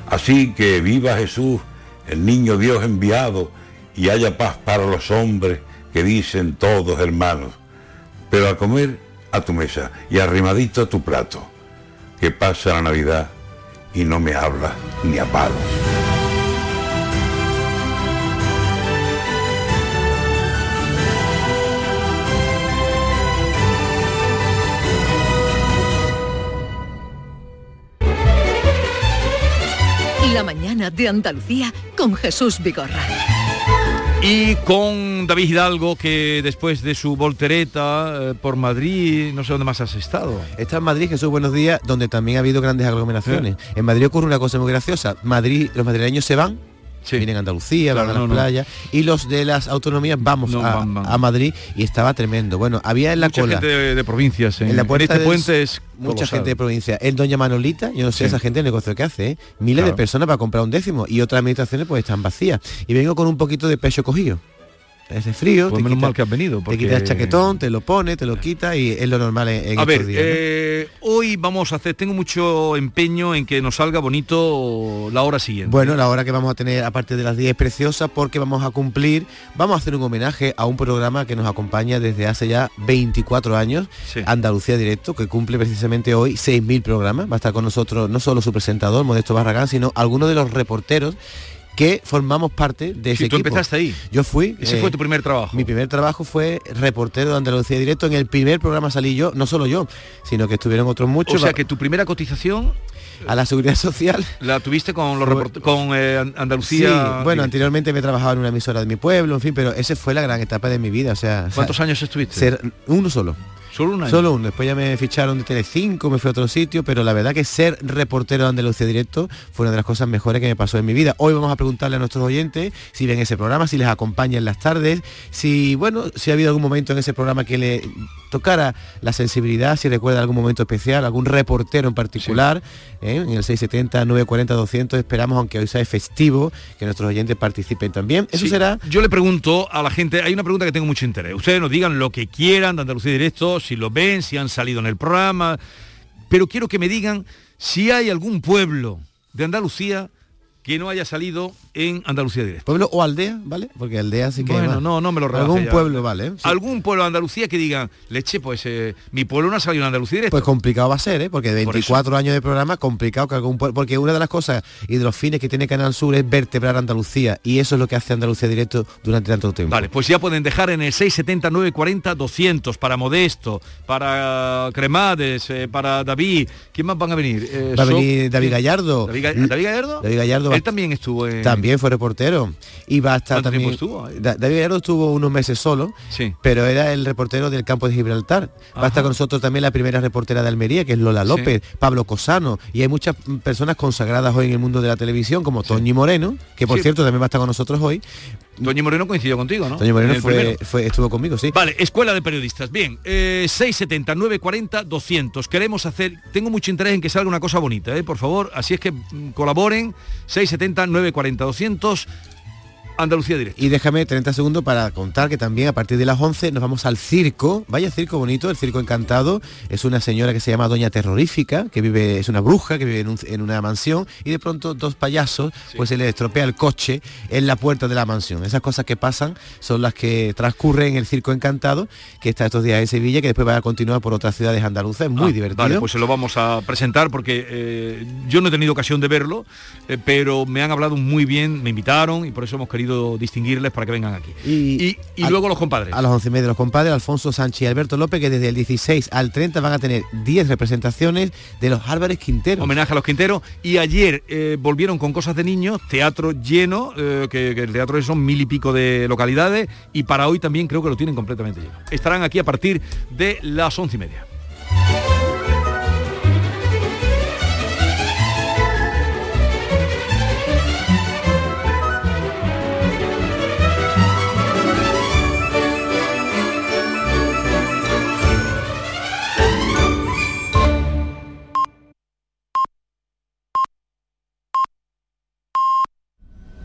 Así que viva Jesús, el niño Dios enviado, y haya paz para los hombres que dicen todos hermanos. Pero a comer a tu mesa y arrimadito a tu plato, que pasa la Navidad y no me habla ni a palo. La mañana de Andalucía con Jesús Vigorra. Y con David Hidalgo, que después de su voltereta eh, por Madrid, no sé dónde más has estado. Está en Madrid, Jesús, buenos días, donde también ha habido grandes aglomeraciones. En Madrid ocurre una cosa muy graciosa. Madrid, los madrileños se van vienen a Andalucía, van a las playas y los de las autonomías vamos a, a, Madrid y estaba tremendo. Bueno, había en la mucha cola gente de, provincias, en, la puerta este puente es mucha gente de provincia. El Doña Manolita, yo no sé esa gente el negocio que hace, ¿eh? miles de personas para comprar un décimo y otras administraciones pues están vacías. Y vengo con un poquito de pecho cogido ese frío. Pues menos mal que has venido. Te quitas el chaquetón, te lo pone, te lo quita y es lo normal en, A ver, eh, hoy vamos a hacer, tengo mucho empeño en que nos salga bonito la hora siguiente. Bueno, la hora que vamos a tener aparte de las 10 es preciosa porque vamos a cumplir, vamos a hacer un homenaje a un programa que nos acompaña desde hace ya 24 años, Andalucía Directo, que cumple precisamente hoy 6.000 programas. Va a estar con nosotros no solo su presentador, Modesto Barragán, sino algunos de los reporteros que formamos parte de ese tú empezaste ahí. Yo fui. Ese fue tu primer trabajo. Mi primer trabajo fue reportero de Andalucía Directo. En el primer programa salí yo, no solo yo, sino que estuvieron otros muchos. O sea que tu primera cotización a la seguridad social. La tuviste con los con eh, Andalucía. Sí, bueno, anteriormente me trabajaba en una emisora de mi pueblo, en fin, pero esa fue la gran etapa de mi vida. O sea, ¿cuántos años estuviste? Ser uno solo. Solo un año. Solo uno. Después ya me ficharon de Telecinco, me fui a otro sitio, pero la verdad que ser reportero de Andalucía Directo fue una de las cosas mejores que me pasó en mi vida. Hoy vamos a preguntarle a nuestros oyentes si ven ese programa, si les acompaña en las tardes, si, bueno, si ha habido algún momento en ese programa que le tocara la sensibilidad, si recuerda algún momento especial, algún reportero en particular, ¿eh? en el 670, 940, 200, esperamos, aunque hoy sea festivo, que nuestros oyentes participen también. Eso será... Yo le pregunto a la gente, hay una pregunta que tengo mucho interés. Ustedes nos digan lo que quieran de Andalucía Directo, si lo ven, si han salido en el programa, pero quiero que me digan si hay algún pueblo de Andalucía que no haya salido en Andalucía Directo. Pueblo o aldea, ¿vale? Porque aldea sí que Bueno, no, no me lo Algún pueblo, ¿vale? Algún pueblo de Andalucía que digan, leche, pues eh, mi pueblo no ha salido en Andalucía Directo. Pues complicado va a ser, ¿eh? Porque 24 años de programa, complicado que algún pueblo... Porque una de las cosas y de los fines que tiene Canal Sur es vertebrar Andalucía. Y eso es lo que hace Andalucía Directo durante tanto tiempo. Vale, pues ya pueden dejar en el 679 40 200 para Modesto, para Cremades, eh, para David. ¿Quién más van a venir? Eh, va a venir David Gallardo. ¿David, Gallardo? David Gallardo. Él también estuvo en también fue reportero. Y va a estar también. Estuvo? David Gallardo estuvo unos meses solo, sí. pero era el reportero del campo de Gibraltar. Va a estar con nosotros también la primera reportera de Almería, que es Lola López, Pablo Cosano, y hay muchas personas consagradas hoy en el mundo de la televisión, como Toñi Moreno, que por cierto también va a estar con nosotros hoy. Toñi Moreno coincidió contigo, ¿no? Toñi Moreno fue, estuvo conmigo, sí. Vale, Escuela de Periodistas. Bien, eh, 670, 940, 200. Queremos hacer, tengo mucho interés en que salga una cosa bonita, ¿eh? por favor. Así es que mm, colaboren, 670, 940, 200 Andalucía Directo. Y déjame 30 segundos para contar que también a partir de las 11 nos vamos al circo. Vaya circo bonito, el circo encantado. Es una señora que se llama Doña Terrorífica, que vive, es una bruja que vive en, una mansión y de pronto dos payasos, pues se le estropea el coche en la puerta de la mansión. Esas cosas que pasan son las que transcurren en el circo encantado, que está estos días en Sevilla, que después va a continuar por otras ciudades andaluzas. muy ah, divertido. Vale, pues se lo vamos a presentar porque eh, yo no he tenido ocasión de verlo, eh, pero me han hablado muy bien, me invitaron y por eso hemos querido distinguirles para que vengan aquí. Y, luego los compadres. A los 11 y media los compadres, Alfonso Sánchez y Alberto López, que desde el 16 al 30 van a tener 10 representaciones de los Álvarez Quintero. Homenaje a los Quinteros. Y ayer eh, volvieron con cosas de niños, teatro lleno, eh, que, el teatro son mil y pico de localidades, y para hoy también creo que lo tienen completamente lleno. Estarán aquí a partir de las once y media.